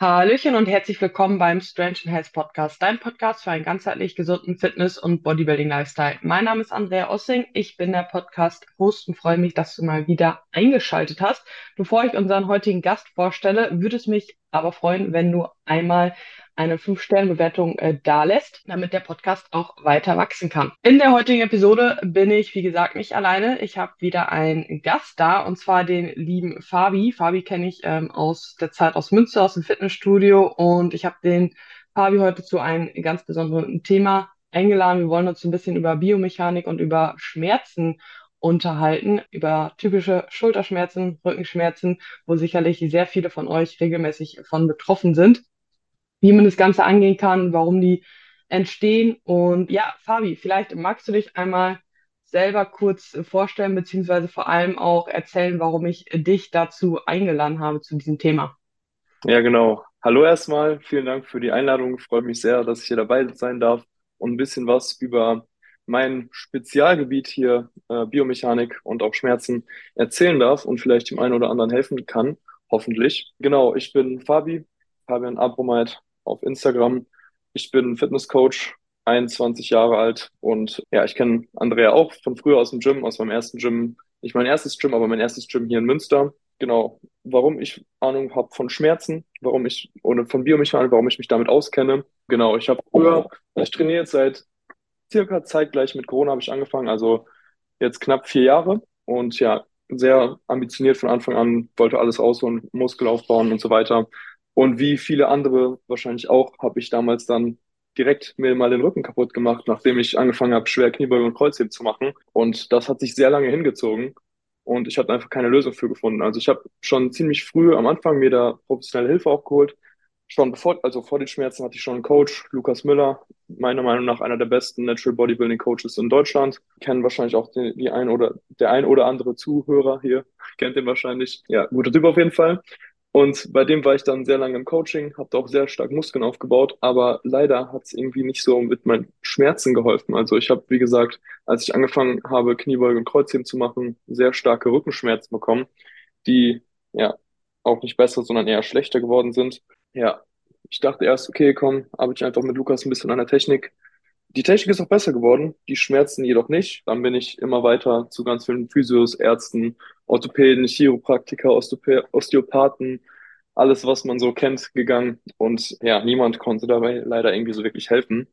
Hallöchen und herzlich willkommen beim Strange and Health Podcast, dein Podcast für einen ganzheitlich gesunden Fitness- und Bodybuilding-Lifestyle. Mein Name ist Andrea Ossing, ich bin der Podcast-Host und freue mich, dass du mal wieder eingeschaltet hast. Bevor ich unseren heutigen Gast vorstelle, würde es mich aber freuen, wenn du einmal eine 5-Sterne-Bewertung äh, dalässt, damit der Podcast auch weiter wachsen kann. In der heutigen Episode bin ich, wie gesagt, nicht alleine. Ich habe wieder einen Gast da, und zwar den lieben Fabi. Fabi kenne ich ähm, aus der Zeit aus Münster, aus dem Fitnessstudio, und ich habe den Fabi heute zu einem ganz besonderen Thema eingeladen. Wir wollen uns ein bisschen über Biomechanik und über Schmerzen unterhalten, über typische Schulterschmerzen, Rückenschmerzen, wo sicherlich sehr viele von euch regelmäßig von betroffen sind wie man das Ganze angehen kann, warum die entstehen. Und ja, Fabi, vielleicht magst du dich einmal selber kurz vorstellen, beziehungsweise vor allem auch erzählen, warum ich dich dazu eingeladen habe zu diesem Thema. Ja, genau. Hallo erstmal, vielen Dank für die Einladung. Freut mich sehr, dass ich hier dabei sein darf und ein bisschen was über mein Spezialgebiet hier, äh, Biomechanik und auch Schmerzen, erzählen darf und vielleicht dem einen oder anderen helfen kann, hoffentlich. Genau, ich bin Fabi, Fabian Abromeit, auf Instagram. Ich bin Fitnesscoach, 21 Jahre alt und ja, ich kenne Andrea auch von früher aus dem Gym, aus meinem ersten Gym, nicht mein erstes Gym, aber mein erstes Gym hier in Münster. Genau, warum ich Ahnung habe von Schmerzen, warum ich oder von Biomechanik, warum ich mich damit auskenne. Genau, ich habe früher, ich trainiere jetzt seit circa zeitgleich mit Corona habe ich angefangen, also jetzt knapp vier Jahre und ja, sehr ambitioniert von Anfang an, wollte alles rausholen, Muskel aufbauen und so weiter. Und wie viele andere wahrscheinlich auch, habe ich damals dann direkt mir mal den Rücken kaputt gemacht, nachdem ich angefangen habe, schwer Kniebeugen und Kreuzheben zu machen. Und das hat sich sehr lange hingezogen. Und ich habe einfach keine Lösung für gefunden. Also ich habe schon ziemlich früh am Anfang mir da professionelle Hilfe auch geholt. Schon bevor, also vor den Schmerzen hatte ich schon einen Coach, Lukas Müller, meiner Meinung nach einer der besten Natural Bodybuilding Coaches in Deutschland. Kennen wahrscheinlich auch die, die ein oder der ein oder andere Zuhörer hier, kennt den wahrscheinlich. Ja, guter Typ auf jeden Fall. Und bei dem war ich dann sehr lange im Coaching, habe auch sehr stark Muskeln aufgebaut, aber leider hat es irgendwie nicht so mit meinen Schmerzen geholfen. Also ich habe, wie gesagt, als ich angefangen habe, Kniebeuge und Kreuzheben zu machen, sehr starke Rückenschmerzen bekommen, die ja auch nicht besser, sondern eher schlechter geworden sind. Ja, ich dachte erst, okay, komm, arbeite ich einfach mit Lukas ein bisschen an der Technik. Die Technik ist auch besser geworden, die Schmerzen jedoch nicht. Dann bin ich immer weiter zu ganz vielen Physios, Ärzten, Orthopäden, Chiropraktiker, Osteopä Osteopathen, alles, was man so kennt, gegangen. Und ja, niemand konnte dabei leider irgendwie so wirklich helfen.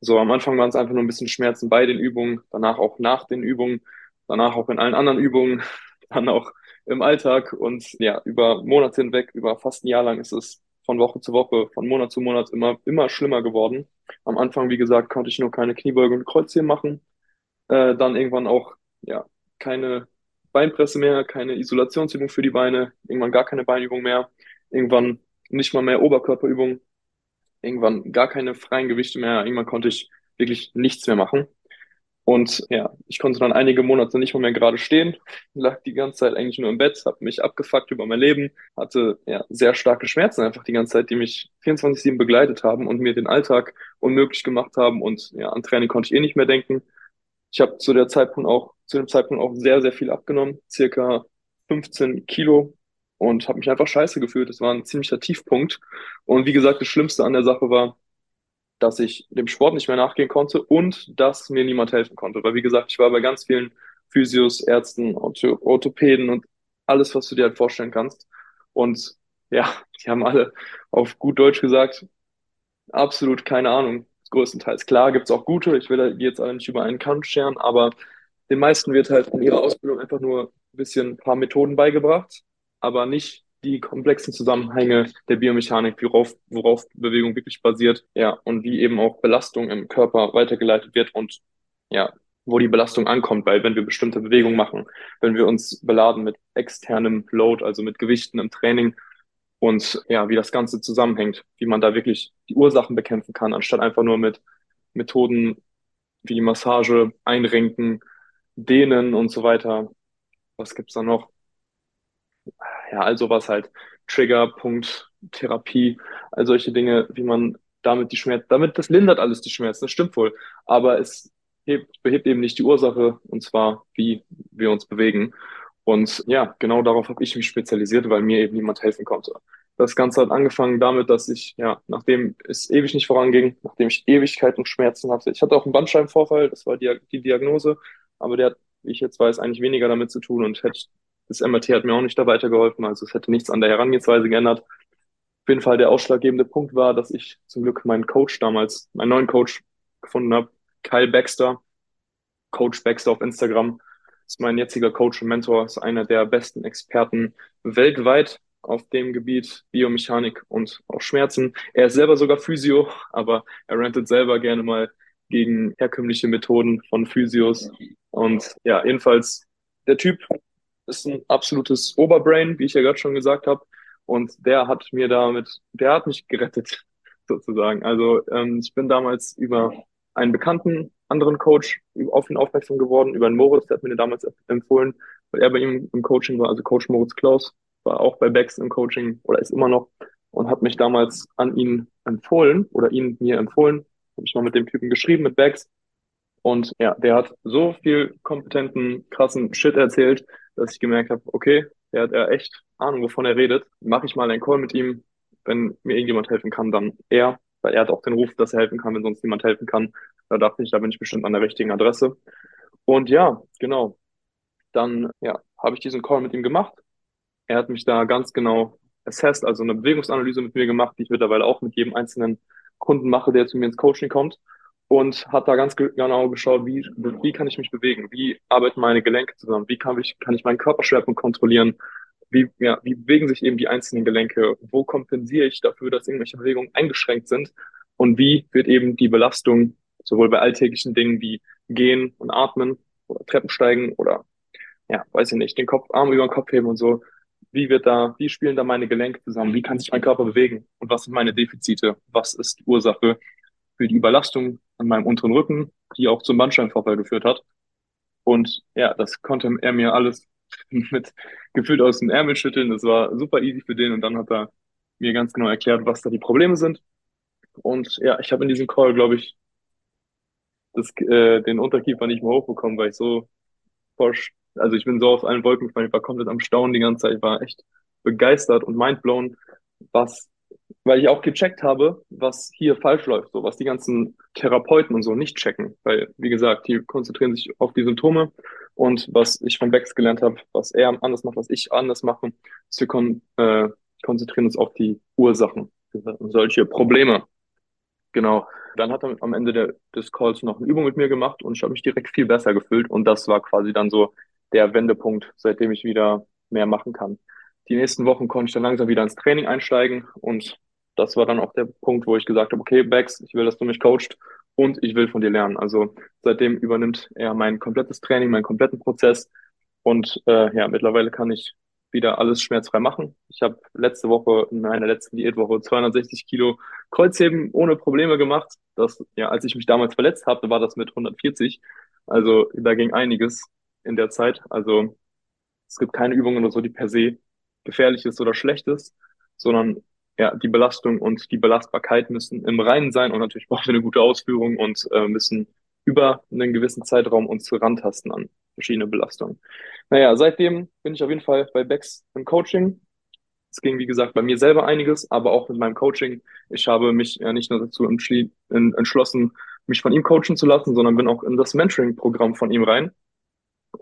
So, am Anfang waren es einfach nur ein bisschen Schmerzen bei den Übungen, danach auch nach den Übungen, danach auch in allen anderen Übungen, dann auch im Alltag und ja, über Monate hinweg, über fast ein Jahr lang ist es von Woche zu Woche, von Monat zu Monat immer, immer schlimmer geworden. Am Anfang, wie gesagt, konnte ich nur keine Kniebeuge und Kreuzheben machen. Äh, dann irgendwann auch, ja, keine Beinpresse mehr, keine Isolationsübung für die Beine, irgendwann gar keine Beinübung mehr, irgendwann nicht mal mehr Oberkörperübung, irgendwann gar keine freien Gewichte mehr, irgendwann konnte ich wirklich nichts mehr machen. Und ja, ich konnte dann einige Monate nicht mal mehr gerade stehen, lag die ganze Zeit eigentlich nur im Bett, habe mich abgefuckt über mein Leben, hatte ja sehr starke Schmerzen einfach die ganze Zeit, die mich 24/7 begleitet haben und mir den Alltag unmöglich gemacht haben und ja, an Training konnte ich eh nicht mehr denken. Ich habe zu der Zeitpunkt auch zu dem Zeitpunkt auch sehr sehr viel abgenommen, circa 15 Kilo und habe mich einfach scheiße gefühlt. Das war ein ziemlicher Tiefpunkt. Und wie gesagt, das Schlimmste an der Sache war, dass ich dem Sport nicht mehr nachgehen konnte und dass mir niemand helfen konnte. Weil, wie gesagt, ich war bei ganz vielen Physios, Ärzten, Orthopäden und alles, was du dir halt vorstellen kannst. Und ja, die haben alle auf gut Deutsch gesagt, absolut keine Ahnung, größtenteils. Klar gibt's auch gute, ich will die jetzt alle nicht über einen Kamm scheren, aber den meisten wird halt in ihrer Ausbildung einfach nur ein bisschen ein paar Methoden beigebracht, aber nicht die komplexen Zusammenhänge der Biomechanik, worauf, worauf Bewegung wirklich basiert, ja, und wie eben auch Belastung im Körper weitergeleitet wird und ja, wo die Belastung ankommt, weil wenn wir bestimmte Bewegungen machen, wenn wir uns beladen mit externem Load, also mit Gewichten im Training und ja, wie das Ganze zusammenhängt, wie man da wirklich die Ursachen bekämpfen kann, anstatt einfach nur mit Methoden wie Massage, Einrenken, Dehnen und so weiter. Was gibt's da noch? ja, also was halt Triggerpunkt, Therapie, all solche Dinge, wie man damit die Schmerzen, damit das lindert alles die Schmerzen, das stimmt wohl, aber es hebt, behebt eben nicht die Ursache, und zwar wie wir uns bewegen. Und ja, genau darauf habe ich mich spezialisiert, weil mir eben niemand helfen konnte. Das Ganze hat angefangen damit, dass ich, ja, nachdem es ewig nicht voranging, nachdem ich Ewigkeiten Schmerzen hatte, ich hatte auch einen Bandscheibenvorfall, das war die, die Diagnose, aber der hat, wie ich jetzt weiß, eigentlich weniger damit zu tun und hätte, das MRT hat mir auch nicht da weitergeholfen, also es hätte nichts an der Herangehensweise geändert. Auf jeden Fall der ausschlaggebende Punkt war, dass ich zum Glück meinen Coach damals, meinen neuen Coach gefunden habe, Kyle Baxter, Coach Baxter auf Instagram, ist mein jetziger Coach und Mentor, ist einer der besten Experten weltweit auf dem Gebiet Biomechanik und auch Schmerzen. Er ist selber sogar Physio, aber er rentet selber gerne mal gegen herkömmliche Methoden von Physios. Und ja, jedenfalls, der Typ ist ein absolutes Oberbrain, wie ich ja gerade schon gesagt habe. Und der hat mir damit, der hat mich gerettet, sozusagen. Also ähm, ich bin damals über einen bekannten anderen Coach auf ihn aufmerksam geworden, über einen Moritz, der hat mir den damals empfohlen, weil er bei ihm im Coaching war, also Coach Moritz Klaus, war auch bei Bex im Coaching oder ist immer noch und hat mich damals an ihn empfohlen oder ihn mir empfohlen. Habe ich mal mit dem Typen geschrieben, mit Bex. Und ja, der hat so viel kompetenten, krassen Shit erzählt, dass ich gemerkt habe, okay, der hat ja echt Ahnung, wovon er redet. Mache ich mal einen Call mit ihm. Wenn mir irgendjemand helfen kann, dann er, weil er hat auch den Ruf, dass er helfen kann, wenn sonst niemand helfen kann. Da dachte ich, da bin ich bestimmt an der richtigen Adresse. Und ja, genau. Dann ja, habe ich diesen Call mit ihm gemacht. Er hat mich da ganz genau assessed, also eine Bewegungsanalyse mit mir gemacht, die ich mittlerweile auch mit jedem einzelnen Kunden mache, der zu mir ins Coaching kommt. Und hat da ganz genau geschaut, wie, wie kann ich mich bewegen? Wie arbeiten meine Gelenke zusammen? Wie kann ich, kann ich meinen Körperschwerpunkt kontrollieren? Wie, ja, wie bewegen sich eben die einzelnen Gelenke? Wo kompensiere ich dafür, dass irgendwelche Bewegungen eingeschränkt sind? Und wie wird eben die Belastung sowohl bei alltäglichen Dingen wie Gehen und Atmen oder Treppensteigen oder ja, weiß ich nicht, den Kopf, Arm über den Kopf heben und so. Wie wird da, wie spielen da meine Gelenke zusammen? Wie kann sich mein Körper bewegen? Und was sind meine Defizite? Was ist die Ursache für die Überlastung an meinem unteren Rücken, die auch zum Bandscheibenvorfall geführt hat? Und ja, das konnte er mir alles mit gefühlt aus dem Ärmel schütteln. Das war super easy für den. Und dann hat er mir ganz genau erklärt, was da die Probleme sind. Und ja, ich habe in diesem Call, glaube ich, das, äh, den Unterkiefer nicht mehr hochbekommen, weil ich so forsch, also ich bin so auf allen Wolken gefallen, ich war komplett am Staunen die ganze Zeit, ich war echt begeistert und mindblown, was, weil ich auch gecheckt habe, was hier falsch läuft, so was die ganzen Therapeuten und so nicht checken, weil wie gesagt, die konzentrieren sich auf die Symptome und was ich von Bex gelernt habe, was er anders macht, was ich anders mache, ist wir kon äh, konzentrieren uns auf die Ursachen, solche Probleme. Genau. Dann hat er am Ende der, des Calls noch eine Übung mit mir gemacht und ich habe mich direkt viel besser gefühlt. Und das war quasi dann so der Wendepunkt, seitdem ich wieder mehr machen kann. Die nächsten Wochen konnte ich dann langsam wieder ins Training einsteigen und das war dann auch der Punkt, wo ich gesagt habe, okay, Bex, ich will, dass du mich coachst und ich will von dir lernen. Also seitdem übernimmt er mein komplettes Training, meinen kompletten Prozess und äh, ja, mittlerweile kann ich wieder alles schmerzfrei machen. Ich habe letzte Woche in meiner letzten Diätwoche 260 Kilo Kreuzheben ohne Probleme gemacht. Das, ja, als ich mich damals verletzt habe, war das mit 140. Also da ging einiges in der Zeit. Also es gibt keine Übungen oder so, die per se gefährlich ist oder schlecht ist, sondern ja, die Belastung und die Belastbarkeit müssen im Reinen sein und natürlich brauchen wir eine gute Ausführung und äh, müssen über einen gewissen Zeitraum uns rantasten an verschiedene Belastungen. Naja, seitdem bin ich auf jeden Fall bei Bex im Coaching. Es ging, wie gesagt, bei mir selber einiges, aber auch mit meinem Coaching. Ich habe mich ja nicht nur dazu entschlossen, mich von ihm coachen zu lassen, sondern bin auch in das Mentoring-Programm von ihm rein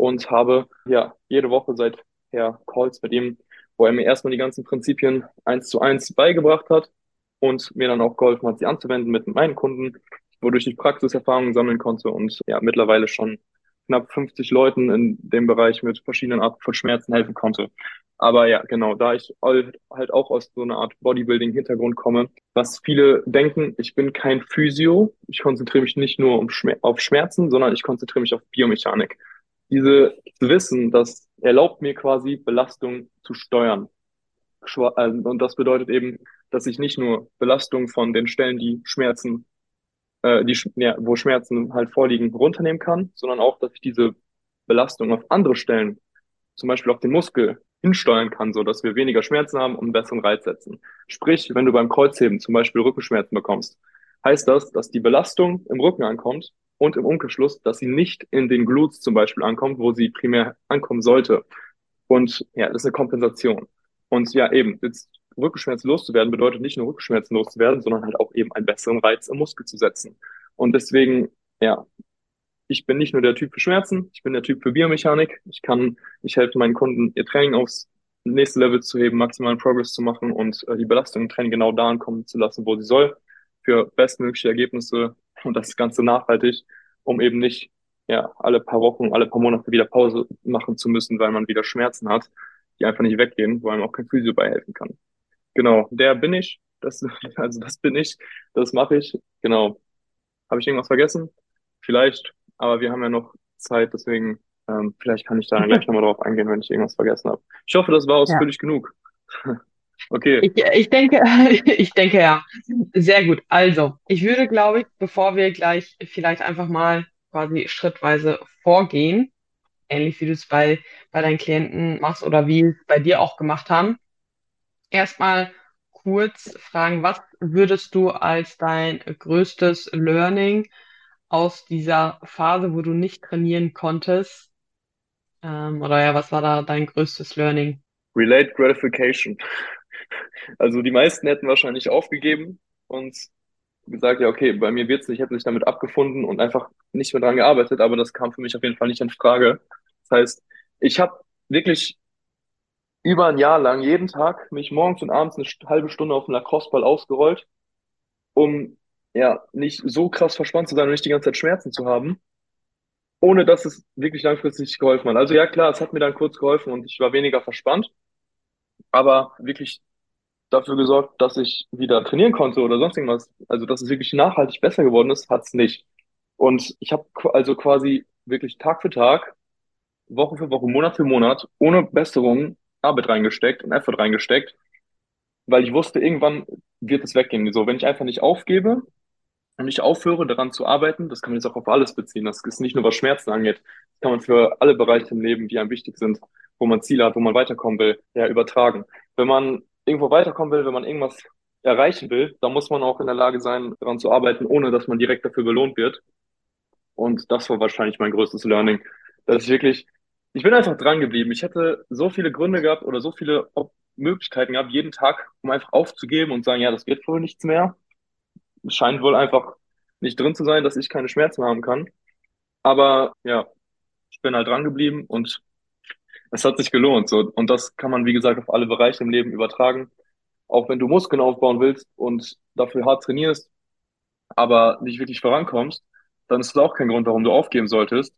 und habe ja jede Woche seither Calls mit ihm, wo er mir erstmal die ganzen Prinzipien eins zu eins beigebracht hat und mir dann auch geholfen hat, sie anzuwenden mit meinen Kunden, wodurch ich Praxiserfahrungen sammeln konnte und ja mittlerweile schon knapp 50 Leuten in dem Bereich mit verschiedenen Arten von Schmerzen helfen konnte. Aber ja, genau, da ich halt auch aus so einer Art Bodybuilding-Hintergrund komme, was viele denken, ich bin kein Physio, ich konzentriere mich nicht nur um Schmer auf Schmerzen, sondern ich konzentriere mich auf Biomechanik. Diese Wissen, das erlaubt mir quasi Belastung zu steuern. Also, und das bedeutet eben, dass ich nicht nur Belastung von den Stellen, die Schmerzen äh, die, ja, wo Schmerzen halt vorliegen, runternehmen kann, sondern auch, dass ich diese Belastung auf andere Stellen, zum Beispiel auf den Muskel, hinsteuern kann, so dass wir weniger Schmerzen haben und einen besseren Reiz setzen. Sprich, wenn du beim Kreuzheben zum Beispiel Rückenschmerzen bekommst, heißt das, dass die Belastung im Rücken ankommt und im Umkehrschluss, dass sie nicht in den Glutes zum Beispiel ankommt, wo sie primär ankommen sollte. Und ja, das ist eine Kompensation. Und ja, eben, jetzt Rückenschmerzen loszuwerden bedeutet nicht nur Rückenschmerzen loszuwerden, sondern halt auch eben einen besseren Reiz im Muskel zu setzen. Und deswegen, ja, ich bin nicht nur der Typ für Schmerzen, ich bin der Typ für Biomechanik. Ich kann, ich helfe meinen Kunden, ihr Training aufs nächste Level zu heben, maximalen Progress zu machen und äh, die Belastung im Training genau da ankommen zu lassen, wo sie soll, für bestmögliche Ergebnisse und das Ganze nachhaltig, um eben nicht ja, alle paar Wochen, alle paar Monate wieder Pause machen zu müssen, weil man wieder Schmerzen hat, die einfach nicht weggehen, wo einem auch kein Physio beihelfen kann. Genau, der bin ich. Das, also das bin ich, das mache ich. Genau. Habe ich irgendwas vergessen? Vielleicht, aber wir haben ja noch Zeit, deswegen ähm, vielleicht kann ich da gleich nochmal drauf eingehen, wenn ich irgendwas vergessen habe. Ich hoffe, das war ausführlich ja. genug. okay. Ich, ich denke, ich denke ja. Sehr gut. Also, ich würde, glaube ich, bevor wir gleich vielleicht einfach mal quasi schrittweise vorgehen, ähnlich wie du es bei, bei deinen Klienten machst oder wie es bei dir auch gemacht haben, erstmal kurz fragen, was würdest du als dein größtes Learning aus dieser Phase, wo du nicht trainieren konntest, ähm, oder ja, was war da dein größtes Learning? Relate Gratification. Also die meisten hätten wahrscheinlich aufgegeben und gesagt, ja, okay, bei mir wird's nicht, hätten sich damit abgefunden und einfach nicht mehr dran gearbeitet, aber das kam für mich auf jeden Fall nicht in Frage. Das heißt, ich habe wirklich über ein Jahr lang jeden Tag mich morgens und abends eine halbe Stunde auf den Lacrosse-Ball ausgerollt, um ja nicht so krass verspannt zu sein und nicht die ganze Zeit Schmerzen zu haben, ohne dass es wirklich langfristig geholfen hat. Also ja, klar, es hat mir dann kurz geholfen und ich war weniger verspannt, aber wirklich dafür gesorgt, dass ich wieder trainieren konnte oder sonst irgendwas, also dass es wirklich nachhaltig besser geworden ist, hat's nicht. Und ich habe also quasi wirklich Tag für Tag, Woche für Woche, Monat für Monat, ohne Besserung Arbeit reingesteckt und Effort reingesteckt, weil ich wusste, irgendwann wird es weggehen. So, wenn ich einfach nicht aufgebe und nicht aufhöre, daran zu arbeiten, das kann man jetzt auch auf alles beziehen. Das ist nicht nur was Schmerzen angeht. Das kann man für alle Bereiche im Leben, die einem wichtig sind, wo man Ziele hat, wo man weiterkommen will, ja, übertragen. Wenn man irgendwo weiterkommen will, wenn man irgendwas erreichen will, dann muss man auch in der Lage sein, daran zu arbeiten, ohne dass man direkt dafür belohnt wird. Und das war wahrscheinlich mein größtes Learning, dass ich wirklich ich bin einfach dran geblieben. Ich hätte so viele Gründe gehabt oder so viele Möglichkeiten gehabt, jeden Tag, um einfach aufzugeben und sagen, ja, das wird wohl nichts mehr. Es scheint wohl einfach nicht drin zu sein, dass ich keine Schmerzen haben kann. Aber ja, ich bin halt dran geblieben und es hat sich gelohnt. So. Und das kann man, wie gesagt, auf alle Bereiche im Leben übertragen. Auch wenn du Muskeln aufbauen willst und dafür hart trainierst, aber nicht wirklich vorankommst, dann ist das auch kein Grund, warum du aufgeben solltest.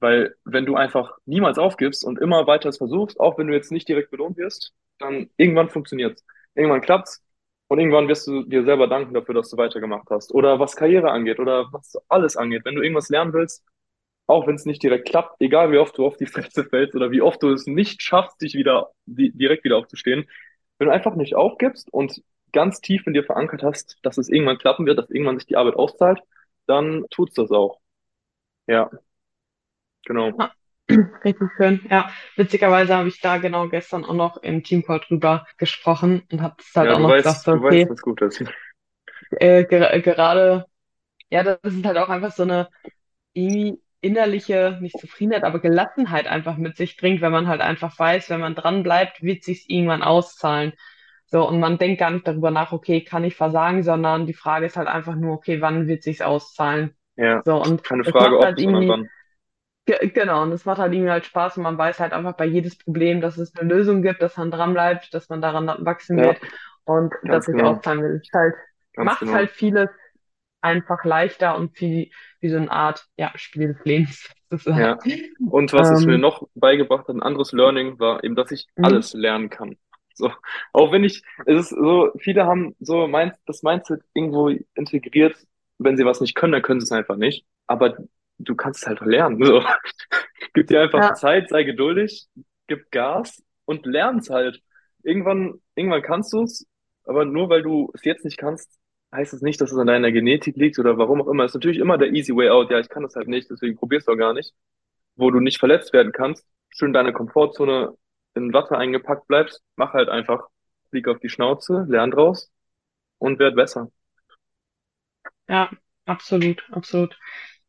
Weil wenn du einfach niemals aufgibst und immer weiter es versuchst, auch wenn du jetzt nicht direkt belohnt wirst, dann irgendwann funktioniert's. Irgendwann klappt's und irgendwann wirst du dir selber danken dafür, dass du weitergemacht hast. Oder was Karriere angeht oder was alles angeht. Wenn du irgendwas lernen willst, auch wenn es nicht direkt klappt, egal wie oft du auf die Fresse fällst oder wie oft du es nicht schaffst, dich wieder die, direkt wieder aufzustehen, wenn du einfach nicht aufgibst und ganz tief in dir verankert hast, dass es irgendwann klappen wird, dass irgendwann sich die Arbeit auszahlt, dann tut's das auch. Ja. Genau. Ja, richtig schön. Ja, witzigerweise habe ich da genau gestern auch noch im Teamcall drüber gesprochen und habe es halt Ja, auch noch weißt, gesagt, so, du weißt, okay, was gut ist. äh, ger gerade, ja, das ist halt auch einfach so eine irgendwie innerliche, nicht Zufriedenheit, aber Gelassenheit einfach mit sich bringt, wenn man halt einfach weiß, wenn man dran bleibt, wird sich's irgendwann auszahlen. So, und man denkt gar nicht darüber nach, okay, kann ich versagen, sondern die Frage ist halt einfach nur, okay, wann wird sich's auszahlen? Ja, So, und keine das Frage ob, halt sondern wann. Ge genau, und es macht halt irgendwie halt Spaß und man weiß halt einfach bei jedes Problem, dass es eine Lösung gibt, dass man dran bleibt, dass man daran wachsen Ja, wird und dass ganz sich genau. auszahlen will. Es halt, Ganz macht genau. halt vieles einfach leichter und wie, wie so eine Art, ja, Spiel des Lebens sozusagen. Ja. Und was es mir Ähm, noch beigebracht hat, ein anderes Learning war eben, dass ich mhm. alles lernen kann. So, auch wenn ich, es ist so, viele haben so mein, das Mindset irgendwo integriert, wenn sie was nicht können, dann können sie es einfach nicht. Aber du kannst es halt lernen. So. Gib dir einfach Ja, Zeit, sei geduldig, gib Gas und lern's halt. Irgendwann, irgendwann kannst du es, aber nur weil du es jetzt nicht kannst, heißt es nicht, dass es an deiner Genetik liegt oder warum auch immer. Es ist natürlich immer der easy way out. Ja, ich kann das halt nicht, deswegen probier's doch gar nicht. Wo du nicht verletzt werden kannst, schön deine Komfortzone in Watte eingepackt bleibst, mach halt einfach, flieg auf die Schnauze, lern draus und werd besser. ja, absolut, absolut.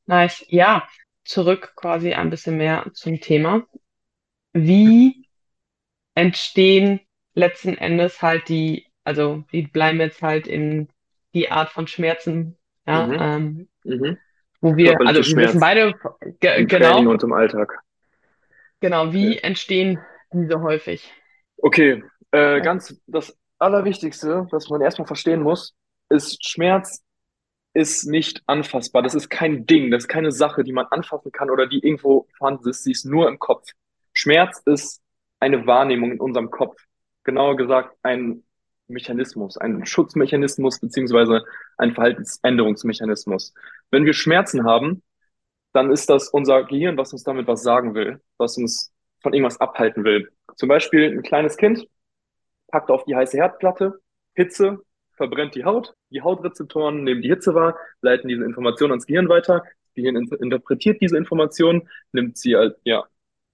Nice. Ja, zurück quasi ein bisschen mehr zum Thema. Wie entstehen letzten Endes halt die, also die bleiben jetzt halt in die Art von Schmerzen, ja, Mhm. ähm, Mhm. wo wir, also wir wissen beide, ge im Training genau, und im Alltag. genau, wie Okay. entstehen diese häufig? Okay, äh, Ja. ganz das Allerwichtigste, was man erstmal verstehen muss, ist, Schmerz ist nicht anfassbar. Das ist kein Ding, das ist keine Sache, die man anfassen kann oder die irgendwo vorhanden ist. Sie ist nur im Kopf. Schmerz ist eine Wahrnehmung in unserem Kopf. Genauer gesagt, ein Mechanismus, ein Schutzmechanismus beziehungsweise ein Verhaltensänderungsmechanismus. Wenn wir Schmerzen haben, dann ist das unser Gehirn, was uns damit was sagen will, was uns von irgendwas abhalten will. Zum Beispiel ein kleines Kind packt auf die heiße Herdplatte, Hitze, verbrennt die Haut, die Hautrezeptoren nehmen die Hitze wahr, leiten diese Information ans Gehirn weiter, das Gehirn inter interpretiert diese Information, nimmt sie als, ja,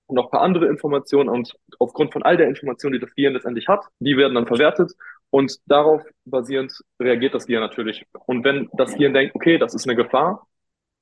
noch paar andere Informationen und aufgrund von all der Informationen, die das Gehirn letztendlich hat, die werden dann verwertet und darauf basierend reagiert das Gehirn natürlich. Und wenn das Gehirn denkt, okay, das ist eine Gefahr,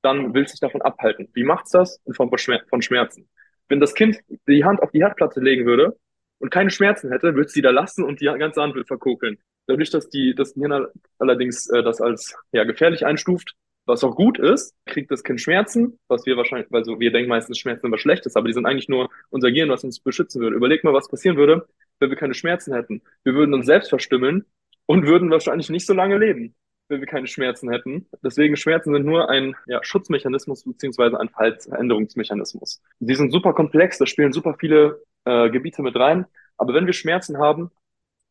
dann will es sich davon abhalten. Wie macht's das? In Form von Schmer- von Schmerzen. Wenn das Kind die Hand auf die Herdplatte legen würde und keine Schmerzen hätte, würde es sie da lassen und die ganze Hand würde verkokeln. Dadurch, dass die, das Gehirn all- allerdings äh, das als ja, gefährlich einstuft, was auch gut ist, kriegt das Kind Schmerzen, was wir wahrscheinlich, also wir denken meistens, Schmerzen sind was Schlechtes, aber die sind eigentlich nur unser Gehirn, was uns beschützen würde. Überleg mal, was passieren würde, wenn wir keine Schmerzen hätten. Wir würden uns selbst verstümmeln und würden wahrscheinlich nicht so lange leben, wenn wir keine Schmerzen hätten. Deswegen Schmerzen sind nur ein ja, Schutzmechanismus beziehungsweise ein Verhaltensänderungsmechanismus. Die sind super komplex, da spielen super viele äh, Gebiete mit rein. Aber wenn wir Schmerzen haben,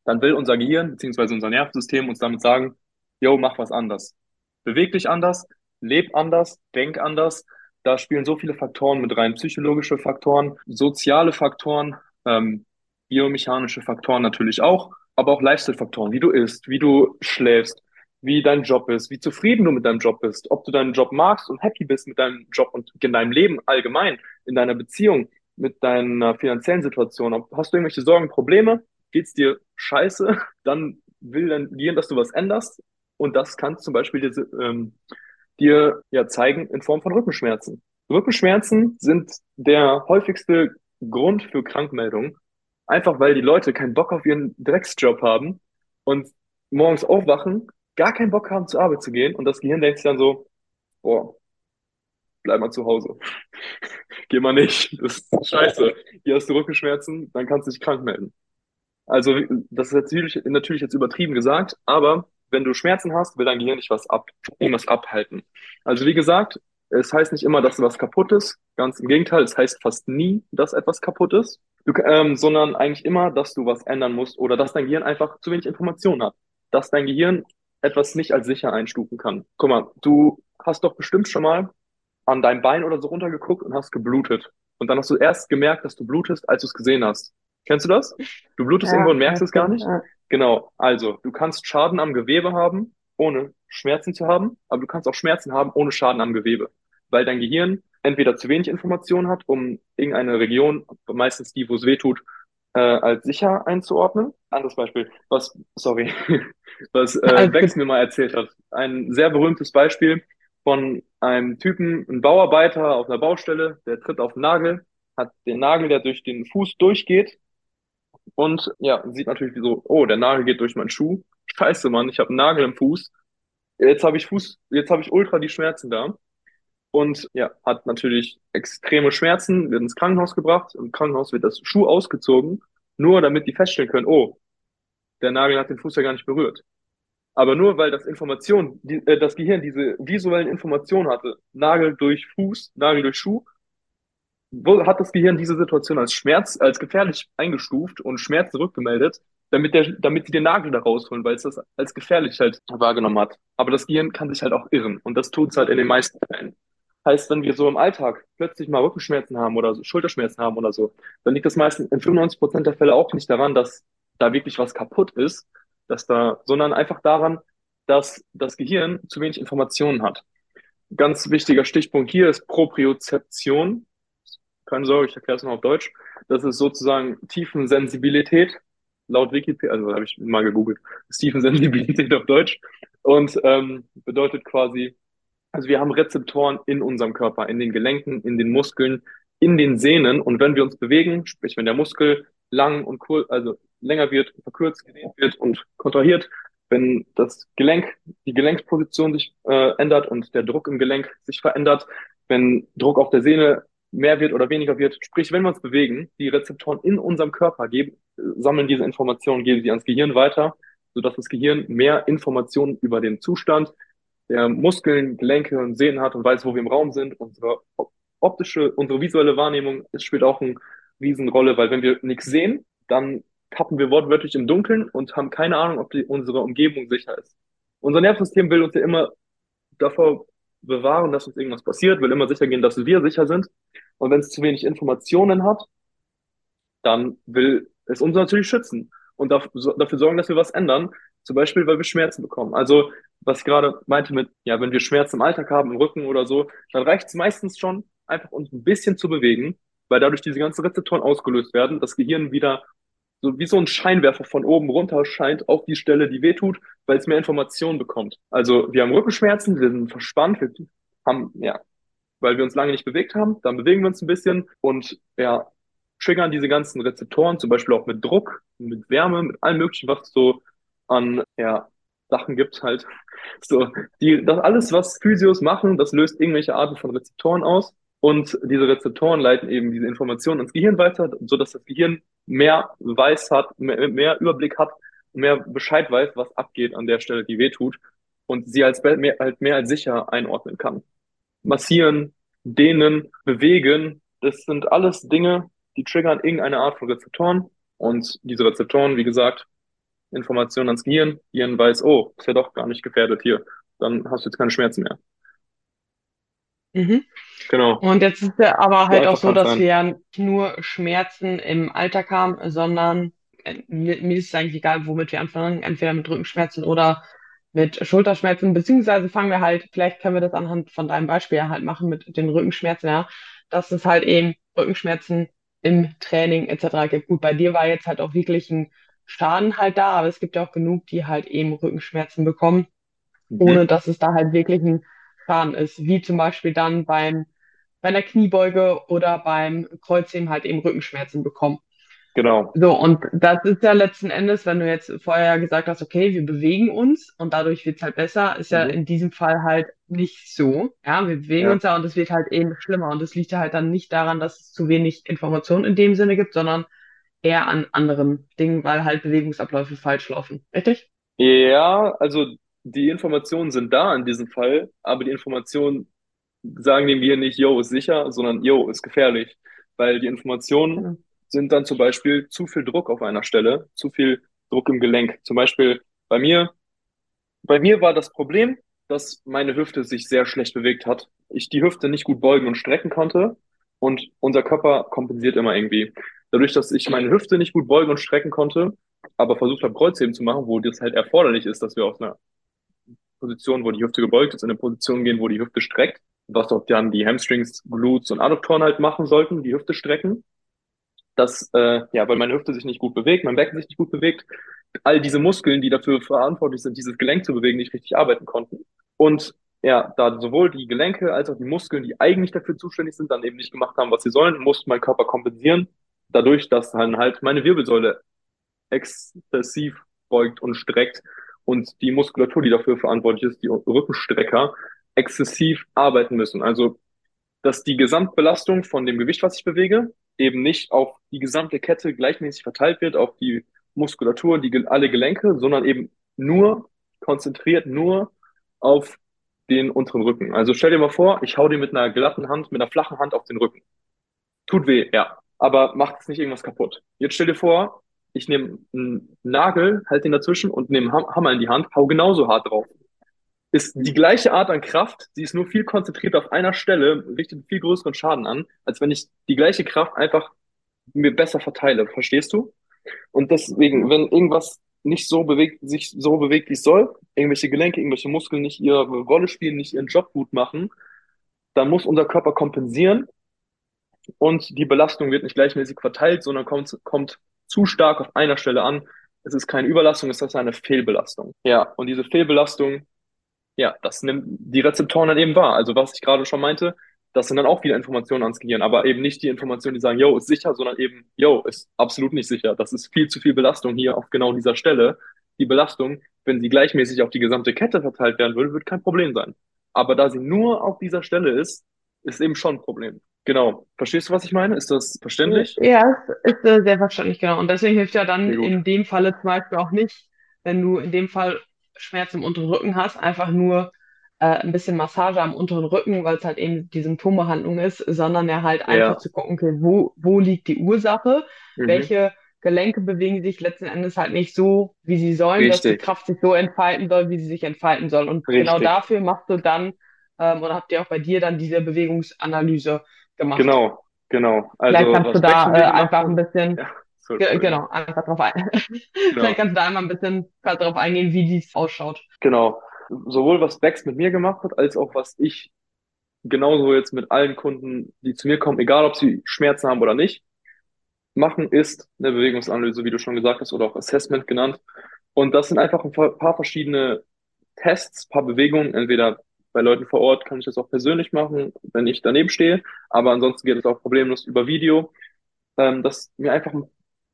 dann will unser Gehirn beziehungsweise unser Nervensystem uns damit sagen, yo, mach was anders. Beweg dich anders, leb anders, denk anders. Da spielen so viele Faktoren mit rein, psychologische Faktoren, soziale Faktoren, ähm, biomechanische Faktoren natürlich auch, aber auch Lifestyle-Faktoren, wie du isst, wie du schläfst, wie dein Job ist, wie zufrieden du mit deinem Job bist, ob du deinen Job magst und happy bist mit deinem Job und in deinem Leben allgemein, in deiner Beziehung, mit deiner finanziellen Situation. Ob, hast du irgendwelche Sorgen, Probleme? Geht's dir scheiße? Dann will dein Gehirn, dass du was änderst. Und das kann zum Beispiel dir, ähm, dir ja zeigen in Form von Rückenschmerzen. Rückenschmerzen sind der häufigste Grund für Krankmeldungen. Einfach weil die Leute keinen Bock auf ihren Drecksjob haben und morgens aufwachen, gar keinen Bock haben, zur Arbeit zu gehen. Und das Gehirn denkt sich dann so, boah, bleib mal zu Hause. Geh mal nicht. Das ist scheiße. Hier hast du Rückenschmerzen, dann kannst du dich krank melden. Also, das ist natürlich, natürlich jetzt übertrieben gesagt, aber wenn du Schmerzen hast, will dein Gehirn nicht was ab, irgendwas abhalten. Also, wie gesagt, es heißt nicht immer, dass was kaputt ist. Ganz im Gegenteil, es heißt fast nie, dass etwas kaputt ist, du, ähm, sondern eigentlich immer, dass du was ändern musst oder dass dein Gehirn einfach zu wenig Informationen hat. Dass dein Gehirn etwas nicht als sicher einstufen kann. Guck mal, du hast doch bestimmt schon mal an deinem Bein oder so runtergeguckt und hast geblutet. Und dann hast du erst gemerkt, dass du blutest, als du es gesehen hast. Kennst du das? Du blutest Ja, irgendwo und merkst es gar nicht? ja. Genau. Also, du kannst Schaden am Gewebe haben, ohne Schmerzen zu haben, aber du kannst auch Schmerzen haben, ohne Schaden am Gewebe. Weil dein Gehirn entweder zu wenig Informationen hat, um irgendeine Region, meistens die, wo es weh tut, äh, als sicher einzuordnen. Anderes Beispiel, was, sorry, was äh, Bex mir mal erzählt hat. Ein sehr berühmtes Beispiel von einem Typen, ein Bauarbeiter auf einer Baustelle, der tritt auf den Nagel, hat den Nagel, der durch den Fuß durchgeht und ja, sieht natürlich so, oh, der Nagel geht durch meinen Schuh. Scheiße, Mann, ich habe einen Nagel im Fuß. Jetzt habe ich Fuß, jetzt habe ich ultra die Schmerzen da. Und ja, hat natürlich extreme Schmerzen, wird ins Krankenhaus gebracht. Im Krankenhaus wird das Schuh ausgezogen, nur damit die feststellen können, oh, der Nagel hat den Fuß ja gar nicht berührt. Aber nur weil das Information, die, äh, das Gehirn diese visuellen Informationen hatte, Nagel durch Fuß, Nagel durch Schuh, hat das Gehirn diese Situation als Schmerz, als gefährlich eingestuft und Schmerz zurückgemeldet, damit der, damit sie den Nagel da rausholen, weil es das als gefährlich halt wahrgenommen hat. Aber das Gehirn kann sich halt auch irren und das tut es halt in den meisten Fällen. Heißt, wenn wir so im Alltag plötzlich mal Rückenschmerzen haben oder Schulterschmerzen haben oder so, dann liegt das meistens in 95 Prozent der Fälle auch nicht daran, dass da wirklich was kaputt ist, dass da, sondern einfach daran, dass das Gehirn zu wenig Informationen hat. Ganz wichtiger Stichpunkt hier ist Propriozeption. Keine Sorge, ich erkläre es noch auf Deutsch. Das ist sozusagen Tiefensensibilität, laut Wikipedia, also habe ich mal gegoogelt, ist Tiefensensibilität auf Deutsch und ähm, bedeutet quasi, also wir haben Rezeptoren in unserem Körper, in den Gelenken, in den Muskeln, in den Sehnen und wenn wir uns bewegen, sprich wenn der Muskel lang und kurz, also länger wird, verkürzt, gedehnt wird und kontrahiert. Wenn das Gelenk, die Gelenksposition sich äh, ändert und der Druck im Gelenk sich verändert, wenn Druck auf der Sehne mehr wird oder weniger wird. Sprich, wenn wir uns bewegen, die Rezeptoren in unserem Körper geben, sammeln diese Informationen, geben sie ans Gehirn weiter, sodass das Gehirn mehr Informationen über den Zustand der Muskeln, Gelenke und Sehnen hat und weiß, wo wir im Raum sind. Unsere optische, unsere visuelle Wahrnehmung spielt auch eine Riesenrolle, weil wenn wir nichts sehen, dann tappen wir wortwörtlich im Dunkeln und haben keine Ahnung, ob die, unsere Umgebung sicher ist. Unser Nervensystem will uns ja immer davor bewahren, dass uns irgendwas passiert, will immer sicher gehen, dass wir sicher sind. Und wenn es zu wenig Informationen hat, dann will es uns natürlich schützen und dafür sorgen, dass wir was ändern. Zum Beispiel, weil wir Schmerzen bekommen. Also, was ich gerade meinte mit, ja, wenn wir Schmerzen im Alltag haben, im Rücken oder so, dann reicht es meistens schon, einfach uns ein bisschen zu bewegen, weil dadurch diese ganzen Rezeptoren ausgelöst werden, das Gehirn wieder so wie so ein Scheinwerfer von oben runter scheint auf die Stelle, die wehtut, weil es mehr Informationen bekommt. Also wir haben Rückenschmerzen, wir sind verspannt, wir haben, ja, weil wir uns lange nicht bewegt haben, dann bewegen wir uns ein bisschen und ja, triggern diese ganzen Rezeptoren, zum Beispiel auch mit Druck, mit Wärme, mit allem möglichen, was so an ja, Sachen gibt halt. So, die, das alles, was Physios machen, das löst irgendwelche Arten von Rezeptoren aus. Und diese Rezeptoren leiten eben diese Informationen ins Gehirn weiter, so dass das Gehirn mehr weiß hat, mehr, mehr Überblick hat, mehr Bescheid weiß, was abgeht an der Stelle, die wehtut und sie als mehr, halt mehr als sicher einordnen kann. Massieren, dehnen, bewegen, das sind alles Dinge, die triggern irgendeine Art von Rezeptoren und diese Rezeptoren, wie gesagt, Informationen ans Gehirn, Gehirn weiß, oh, ist ja doch gar nicht gefährdet hier, dann hast du jetzt keine Schmerzen mehr. Mhm. Genau. Und jetzt ist ja aber halt auch so, dass sein. wir ja nicht nur Schmerzen im Alltag haben, sondern äh, mir, mir ist es eigentlich egal, womit wir anfangen, entweder mit Rückenschmerzen oder mit Schulterschmerzen, beziehungsweise fangen wir halt, vielleicht können wir das anhand von deinem Beispiel ja halt machen mit den Rückenschmerzen, ja, dass es halt eben Rückenschmerzen im Training etc. gibt. Gut, bei dir war jetzt halt auch wirklich ein Schaden halt da, aber es gibt ja auch genug, die halt eben Rückenschmerzen bekommen, ohne dass es da halt wirklich ein Schaden ist, wie zum Beispiel dann beim bei einer Kniebeuge oder beim Kreuzheben halt eben Rückenschmerzen bekommen. Genau. So, und das ist ja letzten Endes, wenn du jetzt vorher gesagt hast, okay, wir bewegen uns und dadurch wird's halt besser, ist ja mhm. in diesem Fall halt nicht so. Ja, wir bewegen ja. uns ja und es wird halt eben schlimmer. Und es liegt ja halt dann nicht daran, dass es zu wenig Information in dem Sinne gibt, sondern eher an anderen Dingen, weil halt Bewegungsabläufe falsch laufen. Richtig? Ja, also die Informationen sind da in diesem Fall, aber die Informationen sagen dem Gehirn nicht, yo, ist sicher, sondern yo, ist gefährlich. Weil die Informationen genau sind dann zum Beispiel zu viel Druck auf einer Stelle, zu viel Druck im Gelenk. Zum Beispiel bei mir, bei mir war das Problem, dass meine Hüfte sich sehr schlecht bewegt hat. Ich die Hüfte nicht gut beugen und strecken konnte und unser Körper kompensiert immer irgendwie. Dadurch, dass ich meine Hüfte nicht gut beugen und strecken konnte, aber versucht habe, Kreuzheben zu machen, wo das halt erforderlich ist, dass wir aus einer Position, wo die Hüfte gebeugt ist, in eine Position gehen, wo die Hüfte streckt, was auch dann die Hamstrings, Glutes und Adduktoren halt machen sollten, die Hüfte strecken dass, äh, ja, weil meine Hüfte sich nicht gut bewegt, mein Becken sich nicht gut bewegt, all diese Muskeln, die dafür verantwortlich sind, dieses Gelenk zu bewegen, nicht richtig arbeiten konnten. Und ja, da sowohl die Gelenke als auch die Muskeln, die eigentlich dafür zuständig sind, dann eben nicht gemacht haben, was sie sollen, musste mein Körper kompensieren, dadurch, dass dann halt meine Wirbelsäule exzessiv beugt und streckt und die Muskulatur, die dafür verantwortlich ist, die Rückenstrecker, exzessiv arbeiten müssen. Also, dass die Gesamtbelastung von dem Gewicht, was ich bewege, eben nicht auf die gesamte Kette gleichmäßig verteilt wird, auf die Muskulatur, die alle Gelenke, sondern eben nur konzentriert nur auf den unteren Rücken. Also stell dir mal vor, ich hau dir mit einer glatten Hand, mit einer flachen Hand auf den Rücken. Tut weh, ja, aber macht es nicht irgendwas kaputt. Jetzt stell dir vor, ich nehme einen Nagel, halt den dazwischen und nehme Hammer in die Hand, hau genauso hart drauf ist die gleiche Art an Kraft, sie ist nur viel konzentriert auf einer Stelle, richtet viel größeren Schaden an, als wenn ich die gleiche Kraft einfach mir besser verteile. Verstehst du? Und deswegen, wenn irgendwas nicht so bewegt, sich so bewegt, wie es soll, irgendwelche Gelenke, irgendwelche Muskeln nicht ihre Rolle spielen, nicht ihren Job gut machen, dann muss unser Körper kompensieren und die Belastung wird nicht gleichmäßig verteilt, sondern kommt, kommt zu stark auf einer Stelle an. Es ist keine Überlastung, es ist eine Fehlbelastung. Ja, und diese Fehlbelastung ja, das nimmt die Rezeptoren dann eben wahr. Also was ich gerade schon meinte, Das sind dann auch wieder Informationen ans Gehirn, aber eben nicht die Informationen, die sagen, yo, ist sicher, sondern eben, yo, ist absolut nicht sicher. Das ist viel zu viel Belastung hier auf genau dieser Stelle. Die Belastung, wenn sie gleichmäßig auf die gesamte Kette verteilt werden würde, wird kein Problem sein. Aber da sie nur auf dieser Stelle ist, ist eben schon ein Problem. Genau. Verstehst du, was ich meine? Ist das verständlich? Ja, es ist äh, sehr verständlich, genau. Und deswegen hilft ja dann in dem Falle zum Beispiel auch nicht, wenn du in dem Fall Schmerzen im unteren Rücken hast, einfach nur äh, ein bisschen Massage am unteren Rücken, weil es halt eben die Symptombehandlung ist, sondern ja halt einfach Ja. zu gucken, okay, wo, wo liegt die Ursache? Mhm. Welche Gelenke bewegen sich letzten Endes halt nicht so, wie sie sollen, dass die Richtig. Kraft sich so entfalten soll, wie sie sich entfalten soll. Und genau Richtig. dafür machst du dann, ähm, oder habt ihr auch bei dir dann diese Bewegungsanalyse gemacht. Genau. Genau. Vielleicht Also, kannst du da äh, einfach ein bisschen, Ja. So, genau, einfach drauf ein. Vielleicht Genau. kannst du da einmal ein bisschen darauf eingehen, wie dies ausschaut. Genau. Sowohl was Bex mit mir gemacht hat, als auch was ich genauso jetzt mit allen Kunden, die zu mir kommen, egal ob sie Schmerzen haben oder nicht, machen, ist eine Bewegungsanalyse, wie du schon gesagt hast, oder auch Assessment genannt. Und das sind einfach ein paar paar verschiedene Tests, paar Bewegungen. Entweder bei Leuten vor Ort kann ich das auch persönlich machen, wenn ich daneben stehe, aber ansonsten geht es auch problemlos über Video. Ähm, das mir einfach, ein-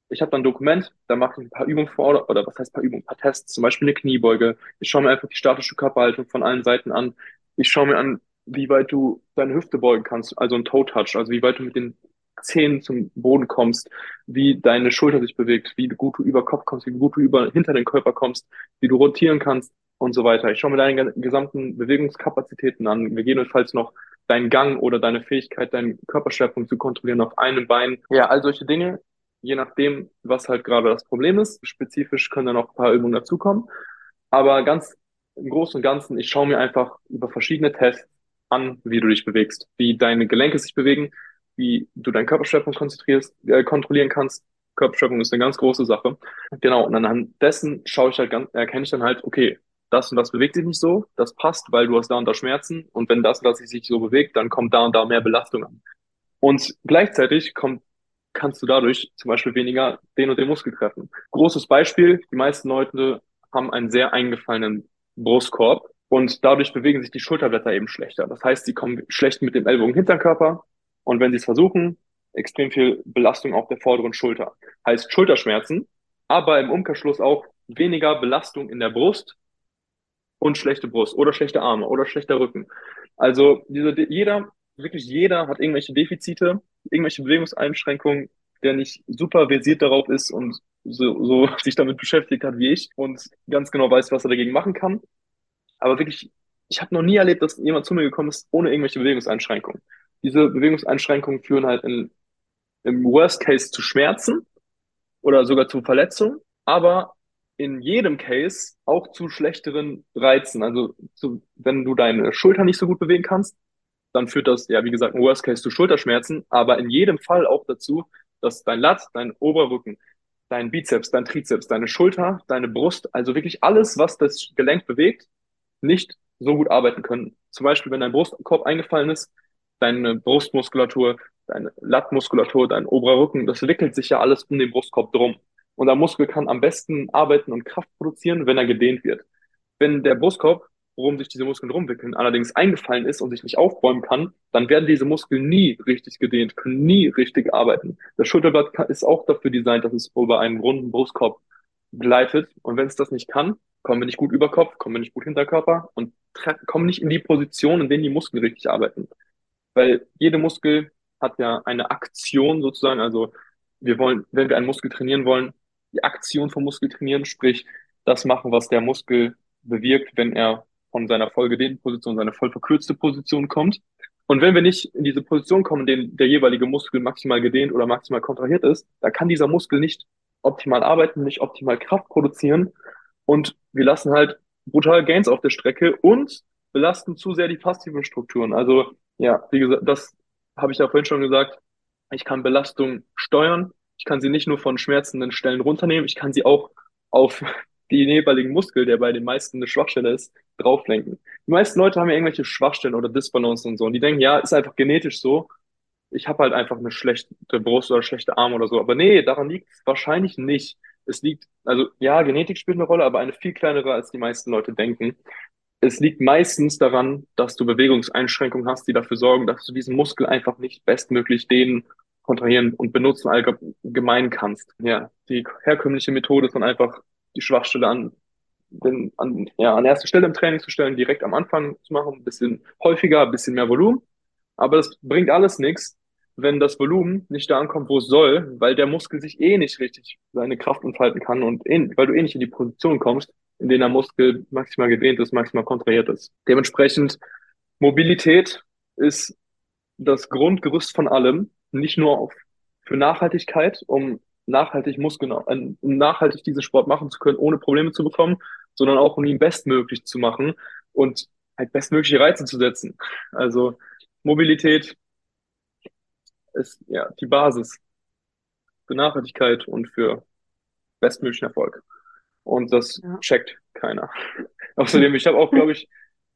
ich habe dann ein Dokument, da mache ich ein paar Übungen vor Ort, oder was heißt paar Übungen, ein paar Tests, zum Beispiel eine Kniebeuge. Ich schaue mir einfach die statische Körperhaltung von allen Seiten an. Ich schaue mir an, wie weit du deine Hüfte beugen kannst, also ein Toe Touch, also wie weit du mit den Zehen zum Boden kommst, wie deine Schulter sich bewegt, wie gut du über Kopf kommst, wie gut du über hinter den Körper kommst, wie du rotieren kannst und so weiter. Ich schaue mir deine gesamten Bewegungskapazitäten an, gegebenenfalls noch deinen Gang oder deine Fähigkeit, deinen Körperschwerpunkt zu kontrollieren auf einem Bein. Ja, all solche Dinge, je nachdem, was halt gerade das Problem ist. Spezifisch können dann noch ein paar Übungen dazukommen. Aber ganz im Großen und Ganzen, ich schaue mir einfach über verschiedene Tests an, wie du dich bewegst, wie deine Gelenke sich bewegen, wie du deinen Körperschwerpunkt konzentrierst, äh, kontrollieren kannst. Körperschwerpunkt ist eine ganz große Sache. Genau, und anhand dessen schaue ich halt ganz, erkenne ich dann halt, okay, das und das bewegt sich nicht so, das passt, weil du hast da und da Schmerzen und wenn das und das sich so bewegt, dann kommt da und da mehr Belastung an. Und gleichzeitig kommt, kannst du dadurch zum Beispiel weniger den und den Muskel treffen. Großes Beispiel, die meisten Leute haben einen sehr eingefallenen Brustkorb und dadurch bewegen sich die Schulterblätter eben schlechter. Das heißt, sie kommen schlecht mit dem Ellbogen hinter den Körper und wenn sie es versuchen, extrem viel Belastung auf der vorderen Schulter. Heißt Schulterschmerzen, aber im Umkehrschluss auch weniger Belastung in der Brust und schlechte Brust oder schlechte Arme oder schlechter Rücken. Also diese, jeder, wirklich jeder hat irgendwelche Defizite, irgendwelche Bewegungseinschränkungen, der nicht super versiert darauf ist und so, so sich damit beschäftigt hat wie ich und ganz genau weiß, was er dagegen machen kann. Aber wirklich, ich habe noch nie erlebt, dass jemand zu mir gekommen ist ohne irgendwelche Bewegungseinschränkungen. Diese Bewegungseinschränkungen führen halt in, im Worst Case zu Schmerzen oder sogar zu Verletzungen, aber in jedem Case auch zu schlechteren Reizen. Also zu, wenn du deine Schulter nicht so gut bewegen kannst, dann führt das, ja, wie gesagt, im Worst Case zu Schulterschmerzen, aber in jedem Fall auch dazu, dass dein Lat, dein Oberrücken, dein Bizeps, dein Trizeps, deine Schulter, deine Brust, also wirklich alles, was das Gelenk bewegt, nicht so gut arbeiten können. Zum Beispiel, wenn dein Brustkorb eingefallen ist, deine Brustmuskulatur, deine Latmuskulatur, dein oberer Rücken, das wickelt sich ja alles um den Brustkorb drum. Und der Muskel kann am besten arbeiten und Kraft produzieren, wenn er gedehnt wird. Wenn der Brustkorb, worum sich diese Muskeln rumwickeln, allerdings eingefallen ist und sich nicht aufbäumen kann, dann werden diese Muskeln nie richtig gedehnt, können nie richtig arbeiten. Das Schulterblatt ist auch dafür designt, dass es über einen runden Brustkorb gleitet. Und wenn es das nicht kann, kommen wir nicht gut über Kopf, kommen wir nicht gut hinter Körper und kommen nicht in die Position, in denen die Muskeln richtig arbeiten. Weil jede Muskel hat ja eine Aktion sozusagen. Also wir wollen, wenn wir einen Muskel trainieren wollen, die Aktion vom Muskel trainieren, sprich das machen, was der Muskel bewirkt, wenn er von seiner voll gedehnten Position, seine voll verkürzte Position kommt. Und wenn wir nicht in diese Position kommen, in denen der jeweilige Muskel maximal gedehnt oder maximal kontrahiert ist, da kann dieser Muskel nicht optimal arbeiten, nicht optimal Kraft produzieren. Und wir lassen halt brutal Gains auf der Strecke und belasten zu sehr die passiven Strukturen. Also ja, wie gesagt, das habe ich ja vorhin schon gesagt. Ich kann Belastung steuern. Ich kann sie nicht nur von schmerzenden Stellen runternehmen, ich kann sie auch auf die jeweiligen Muskel, der bei den meisten eine Schwachstelle ist, drauflenken. Die meisten Leute haben ja irgendwelche Schwachstellen oder Disbalance und so. Und die denken, ja, ist einfach genetisch so. Ich habe halt einfach eine schlechte Brust oder schlechte Arme oder so. Aber nee, daran liegt es wahrscheinlich nicht. Es liegt, also ja, Genetik spielt eine Rolle, aber eine viel kleinere, als die meisten Leute denken. es liegt meistens daran, dass du Bewegungseinschränkungen hast, die dafür sorgen, dass du diesen Muskel einfach nicht bestmöglich dehnen, kontrahieren und benutzen allgemein kannst. Ja, die herkömmliche Methode ist dann einfach die Schwachstelle an, den, an, ja, an erste Stelle im Training zu stellen, direkt am Anfang zu machen, ein bisschen häufiger, ein bisschen mehr Volumen. Aber das bringt alles nichts, wenn das Volumen nicht da ankommt, wo es soll, weil der Muskel sich eh nicht richtig seine Kraft entfalten kann und eh, weil du eh nicht in die Position kommst, in denen der Muskel maximal gedehnt ist, maximal kontrahiert ist. Dementsprechend Mobilität ist das Grundgerüst von allem, nicht nur auf, für Nachhaltigkeit, um nachhaltig Muskeln, um nachhaltig diesen Sport machen zu können, ohne Probleme zu bekommen, sondern auch um ihn bestmöglich zu machen und halt bestmögliche Reize zu setzen. Also Mobilität ist ja die Basis für Nachhaltigkeit und für bestmöglichen Erfolg. Und das ja. checkt keiner. Außerdem, ich habe auch, glaube ich,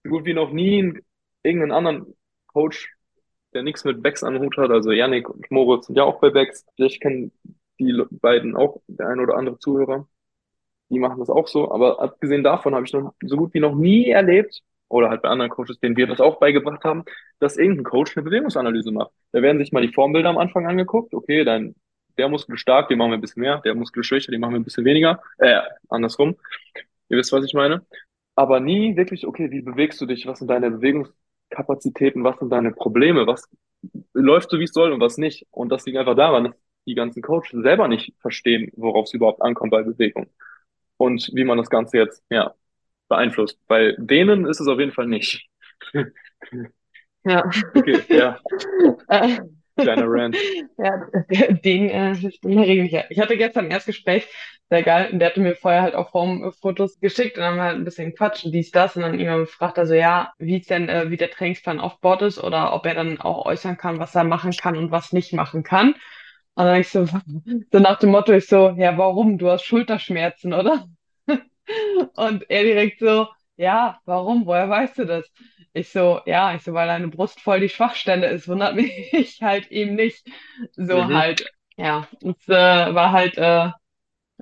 so gut wie noch nie irgendeinen anderen Coach, der nichts mit Becks an Hut hat. Also Yannick und Moritz sind ja auch bei Becks. Vielleicht kennen die beiden auch, der ein oder andere Zuhörer. Die machen das auch so. Aber abgesehen davon habe ich noch so gut wie noch nie erlebt, oder halt bei anderen Coaches, denen wir das auch beigebracht haben, dass irgendein Coach eine Bewegungsanalyse macht. Da werden sich mal die Formbilder am Anfang angeguckt. Okay, dann der Muskel stark, den machen wir ein bisschen mehr, der Muskel schwächer, den machen wir ein bisschen weniger. Äh, andersrum. Ihr wisst, was ich meine. Aber nie wirklich, okay, wie bewegst du dich? Was sind deine Bewegungskapazitäten? Was sind deine Probleme? Was läuft so, wie es soll und was nicht? Und das liegt einfach daran, dass die ganzen Coaches selber nicht verstehen, worauf es überhaupt ankommt bei Bewegung. Und wie man das Ganze jetzt, ja, beeinflusst. Bei denen ist es auf jeden Fall nicht. Ja. Okay, ja. Kleiner Rant. Ja, den äh, der Regel nicht. Ich hatte gestern ein Erstgespräch, sehr geil, und der hatte mir vorher halt auch Formfotos geschickt und dann haben wir halt ein bisschen quatschen, dies, das, und dann irgendwann gefragt, also ja, wie es denn, äh, wie der Trainingsplan aufgebaut ist oder ob er dann auch äußern kann, was er machen kann und was nicht machen kann. Und dann ich so, so nach dem Motto, ich so, ja, warum? Du hast Schulterschmerzen, oder? Und er direkt so, ja, warum? Woher weißt du das? Ich so, ja, ich so, weil deine Brust voll die Schwachstelle ist, wundert mich halt eben nicht. So mhm. halt, ja, es äh, war halt äh,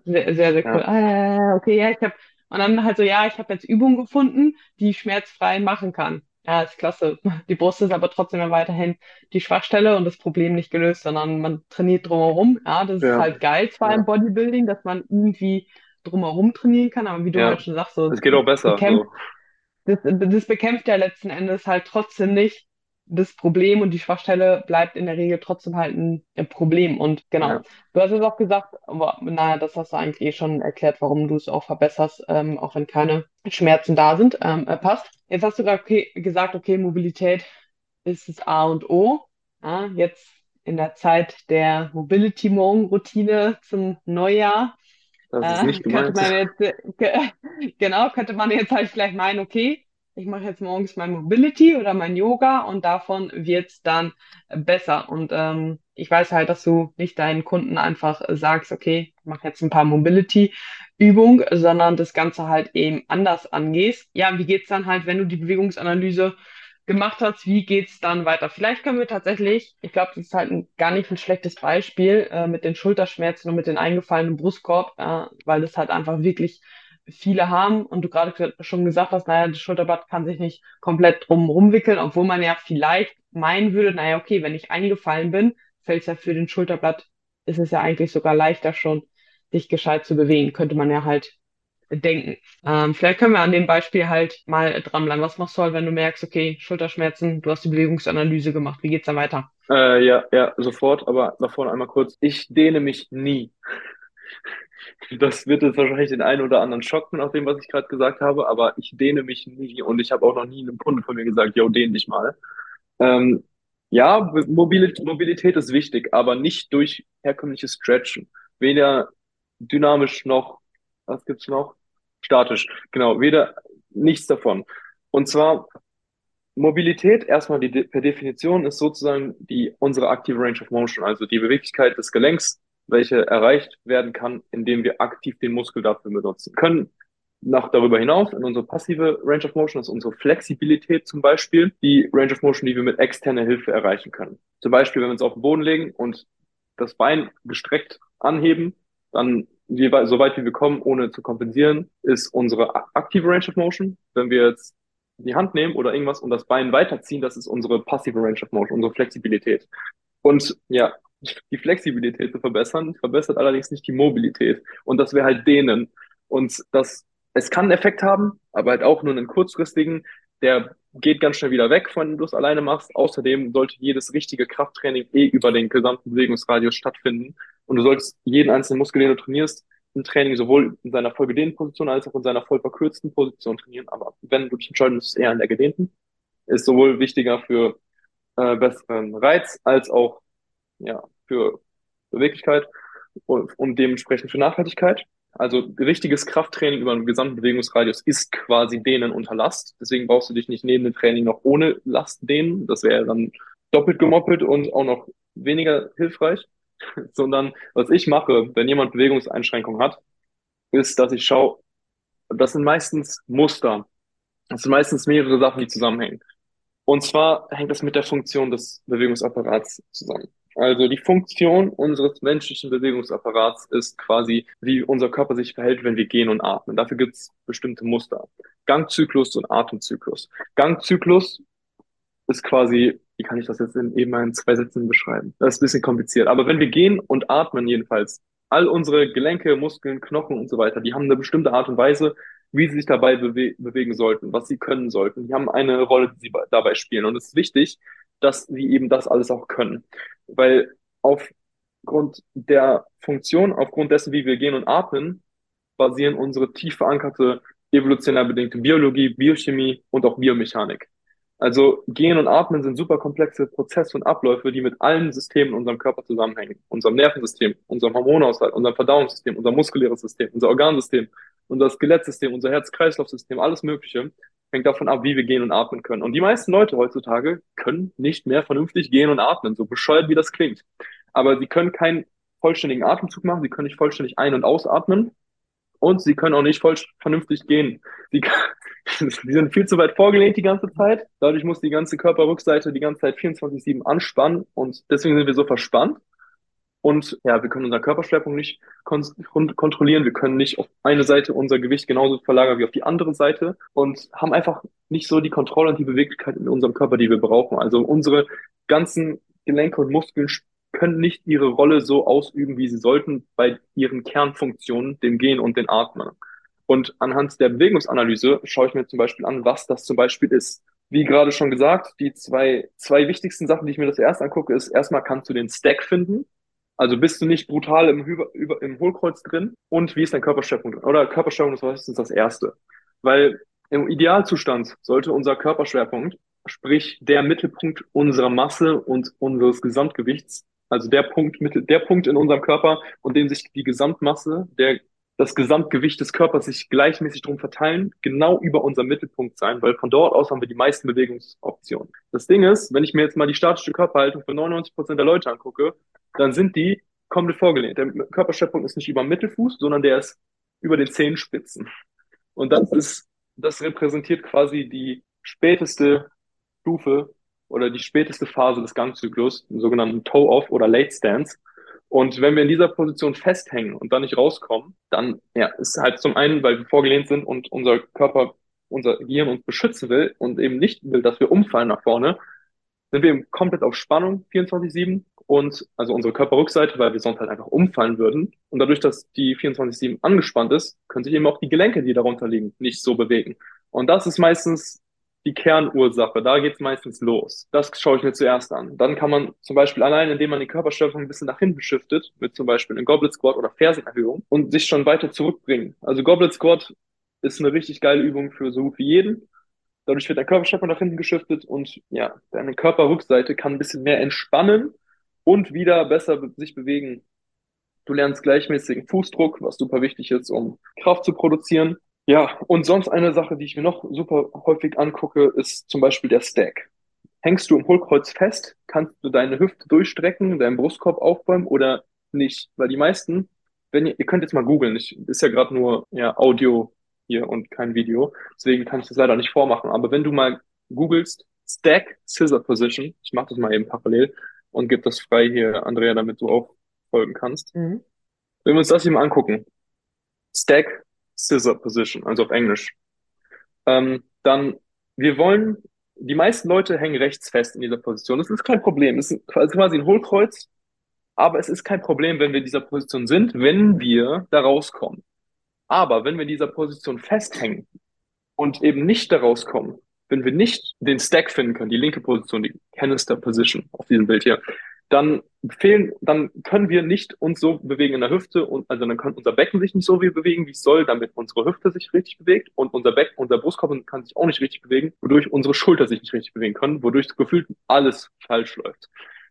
sehr, sehr, sehr cool. Ja. Äh, okay, ja, ich hab, und dann halt so, ja, ich habe jetzt Übungen gefunden, die ich schmerzfrei machen kann. Ja, ist klasse. Die Brust ist aber trotzdem ja weiterhin die Schwachstelle und das Problem nicht gelöst, sondern man trainiert drumherum. Ja, das ja. ist halt geil zwar ja. im Bodybuilding, dass man irgendwie drumherum trainieren kann, aber wie du ja, halt schon sagst, so. Es geht auch besser. Bekämpft, so. das, das bekämpft ja letzten Endes halt trotzdem nicht das Problem und die Schwachstelle bleibt in der Regel trotzdem halt ein, Problem. Und genau, ja. du hast es auch gesagt, aber naja, das hast du eigentlich eh schon erklärt, warum du es auch verbesserst, ähm, auch wenn keine Schmerzen da sind. Ähm, äh, passt. Jetzt hast du gerade okay, gesagt, okay, Mobilität ist das A und O. Ja, jetzt in der Zeit der Mobility Morning Routine zum Neujahr das ist nicht gemeint. Könnte man jetzt, äh, genau, könnte man jetzt halt vielleicht meinen, okay, ich mache jetzt morgens mein Mobility oder mein Yoga und davon wird's dann besser. Und ähm, ich weiß halt, dass du nicht deinen Kunden einfach sagst, okay, ich mache jetzt ein paar Mobility-Übungen, sondern das Ganze halt eben anders angehst. Ja, wie geht's dann halt, wenn du die Bewegungsanalyse gemacht hast, wie geht's dann weiter? Vielleicht können wir tatsächlich, ich glaube, das ist halt ein, gar nicht ein schlechtes Beispiel äh, mit den Schulterschmerzen und mit den eingefallenen Brustkorb, äh, weil das halt einfach wirklich viele haben und du gerade schon gesagt hast, naja, das Schulterblatt kann sich nicht komplett drum rumwickeln, obwohl man ja vielleicht meinen würde, naja, okay, wenn ich eingefallen bin, fällt es ja für den Schulterblatt, ist es ja eigentlich sogar leichter schon, dich gescheit zu bewegen. Könnte man ja halt denken. Ähm, vielleicht können wir an dem Beispiel halt mal dranbleiben. Was machst du halt, wenn du merkst, okay, Schulterschmerzen, du hast die Bewegungsanalyse gemacht, wie geht's dann weiter? Äh, ja, ja, sofort, aber davor einmal kurz. Ich dehne mich nie. Das wird jetzt wahrscheinlich den einen oder anderen schocken, nach dem, was ich gerade gesagt habe, aber ich dehne mich nie und ich habe auch noch nie einem Kunde von mir gesagt, yo, dehn dich mal. Ähm, ja, Mobilität, Mobilität ist wichtig, aber nicht durch herkömmliches Stretchen. Weder dynamisch noch, was gibt's noch? Statisch, genau, weder nichts davon. Und zwar Mobilität, erstmal die, per Definition, ist sozusagen die, unsere aktive Range of Motion, also die Beweglichkeit des Gelenks, welche erreicht werden kann, indem wir aktiv den Muskel dafür benutzen können. Nach darüber hinaus in unsere passive Range of Motion ist unsere Flexibilität zum Beispiel die Range of Motion, die wir mit externer Hilfe erreichen können. Zum Beispiel, wenn wir uns auf den Boden legen und das Bein gestreckt anheben, dann so weit wie wir kommen, ohne zu kompensieren, ist unsere aktive Range of Motion. Wenn wir jetzt die Hand nehmen oder irgendwas und das Bein weiterziehen, das ist unsere passive Range of Motion, unsere Flexibilität. Und ja, die Flexibilität zu verbessern, verbessert allerdings nicht die Mobilität. Und das wäre halt denen. Und das, es kann einen Effekt haben, aber halt auch nur einen kurzfristigen, der geht ganz schnell wieder weg, wenn du es alleine machst. Außerdem sollte jedes richtige Krafttraining eh über den gesamten Bewegungsradius stattfinden. Und du solltest jeden einzelnen Muskel, den du trainierst, im Training sowohl in seiner voll gedehnten Position als auch in seiner voll verkürzten Position trainieren. Aber wenn du dich entscheiden musst, eher in der gedehnten, ist sowohl wichtiger für äh, besseren Reiz als auch ja, für Beweglichkeit und, und dementsprechend für Nachhaltigkeit. Also richtiges Krafttraining über einen gesamten Bewegungsradius ist quasi Dehnen unter Last. Deswegen brauchst du dich nicht neben dem Training noch ohne Last dehnen. Das wäre dann doppelt gemoppelt und auch noch weniger hilfreich. Sondern was ich mache, wenn jemand Bewegungseinschränkungen hat, ist, dass ich schaue, das sind meistens Muster. Das sind meistens mehrere Sachen, die zusammenhängen. Und zwar hängt das mit der Funktion des Bewegungsapparats zusammen. Also die Funktion unseres menschlichen Bewegungsapparats ist quasi, wie unser Körper sich verhält, wenn wir gehen und atmen. Dafür gibt es bestimmte Muster. Gangzyklus und Atemzyklus. Gangzyklus ist quasi, wie kann ich das jetzt in eben in zwei Sätzen beschreiben? Das ist ein bisschen kompliziert. Aber wenn wir gehen und atmen jedenfalls, all unsere Gelenke, Muskeln, Knochen und so weiter, die haben eine bestimmte Art und Weise, wie sie sich dabei bewe bewegen sollten, was sie können sollten. Die haben eine Rolle, die sie dabei spielen. Und es ist wichtig, dass sie eben das alles auch können. Weil aufgrund der Funktion, aufgrund dessen, wie wir gehen und atmen, basieren unsere tief verankerte evolutionär bedingte Biologie, Biochemie und auch Biomechanik. Also Gehen und Atmen sind super komplexe Prozesse und Abläufe, die mit allen Systemen in unserem Körper zusammenhängen. Unserem Nervensystem, unserem Hormonhaushalt, unserem Verdauungssystem, unser muskuläres System, unser Organsystem, unser Skelettsystem, unser Herz-Kreislauf-System, alles Mögliche hängt davon ab, wie wir gehen und atmen können. Und die meisten Leute heutzutage können nicht mehr vernünftig gehen und atmen, so bescheuert wie das klingt. Aber sie können keinen vollständigen Atemzug machen, sie können nicht vollständig ein- und ausatmen und sie können auch nicht voll vernünftig gehen. Sie, die sind viel zu weit vorgelehnt die ganze Zeit. Dadurch muss die ganze Körperrückseite die ganze Zeit 24-7 anspannen und deswegen sind wir so verspannt. Und ja, wir können unseren Körperschwerpunkt nicht kon kontrollieren. Wir können nicht auf eine Seite unser Gewicht genauso verlagern wie auf die andere Seite und haben einfach nicht so die Kontrolle und die Beweglichkeit in unserem Körper, die wir brauchen. Also unsere ganzen Gelenke und Muskeln können nicht ihre Rolle so ausüben, wie sie sollten bei ihren Kernfunktionen, dem Gehen und den Atmen. Und anhand der Bewegungsanalyse schaue ich mir zum Beispiel an, was das zum Beispiel ist. Wie gerade schon gesagt, die zwei, zwei wichtigsten Sachen, die ich mir das erst angucke, ist erstmal kannst du den Stack finden. Also bist du nicht brutal im, über, über, im Hohlkreuz drin und wie ist dein Körperschwerpunkt? Oder Körperschwerpunkt ist meistens das Erste. Weil im Idealzustand sollte unser Körperschwerpunkt, sprich der Mittelpunkt unserer Masse und unseres Gesamtgewichts, also der Punkt, der Punkt in unserem Körper und dem sich die Gesamtmasse, der, das Gesamtgewicht des Körpers sich gleichmäßig drum verteilen, genau über unserem Mittelpunkt sein, weil von dort aus haben wir die meisten Bewegungsoptionen. Das Ding ist, wenn ich mir jetzt mal die statische Körperhaltung für 99 Prozent der Leute angucke, dann sind die komplett vorgelehnt. Der Körperschwerpunkt ist nicht über dem Mittelfuß, sondern der ist über den Zehenspitzen. Und das ist, das repräsentiert quasi die späteste Stufe oder die späteste Phase des Gangzyklus, den sogenannten Toe-Off oder Late Stance. Und wenn wir in dieser Position festhängen und dann nicht rauskommen, dann ja, ist halt zum einen, weil wir vorgelehnt sind und unser Körper, unser Gehirn uns beschützen will und eben nicht will, dass wir umfallen nach vorne, sind wir komplett auf Spannung 24-7 und also unsere Körperrückseite, weil wir sonst halt einfach umfallen würden. Und dadurch, dass die 24-7 angespannt ist, können sich eben auch die Gelenke, die darunter liegen, nicht so bewegen. Und das ist meistens die Kernursache. Da geht's meistens los. Das schaue ich mir zuerst an. Dann kann man zum Beispiel allein, indem man die Körperstärkung ein bisschen nach hinten shiftet, mit zum Beispiel einem Goblet Squat oder Fersenerhöhung und sich schon weiter zurückbringen. Also Goblet Squat ist eine richtig geile Übung für so gut wie jeden. Dadurch wird der Körperschwerpunkt nach hinten geschiftet und ja, deine Körperrückseite kann ein bisschen mehr entspannen und wieder besser sich bewegen. Du lernst gleichmäßigen Fußdruck, was super wichtig ist, um Kraft zu produzieren. Ja, und sonst eine Sache, die ich mir noch super häufig angucke, ist zum Beispiel der Stack. Hängst du im Hohlkreuz fest, kannst du deine Hüfte durchstrecken, deinen Brustkorb aufbäumen oder nicht? Weil die meisten, wenn ihr, ihr könnt jetzt mal googeln, ist ja gerade nur ja, Audio hier und kein Video, deswegen kann ich das leider nicht vormachen. Aber wenn du mal googelst, Stack Scissor Position, ich mache das mal eben parallel, und gib das frei hier, Andrea, damit du auch folgen kannst. Mhm. Wenn wir uns das hier mal angucken, Stack Scissor Position, also auf Englisch, ähm, dann wir wollen, die meisten Leute hängen rechts fest in dieser Position. Das ist kein Problem. Das ist quasi ein Hohlkreuz, aber es ist kein Problem, wenn wir in dieser Position sind, wenn wir da rauskommen. Aber wenn wir in dieser Position festhängen und eben nicht da rauskommen, wenn wir nicht den Stack finden können, die linke Position, die Canister Position auf diesem Bild hier, dann fehlen, dann können wir nicht uns so bewegen in der Hüfte und also dann kann unser Becken sich nicht so wie bewegen, wie es soll, damit unsere Hüfte sich richtig bewegt und unser Becken, unser Brustkorb kann sich auch nicht richtig bewegen, wodurch unsere Schulter sich nicht richtig bewegen können, wodurch gefühlt alles falsch läuft.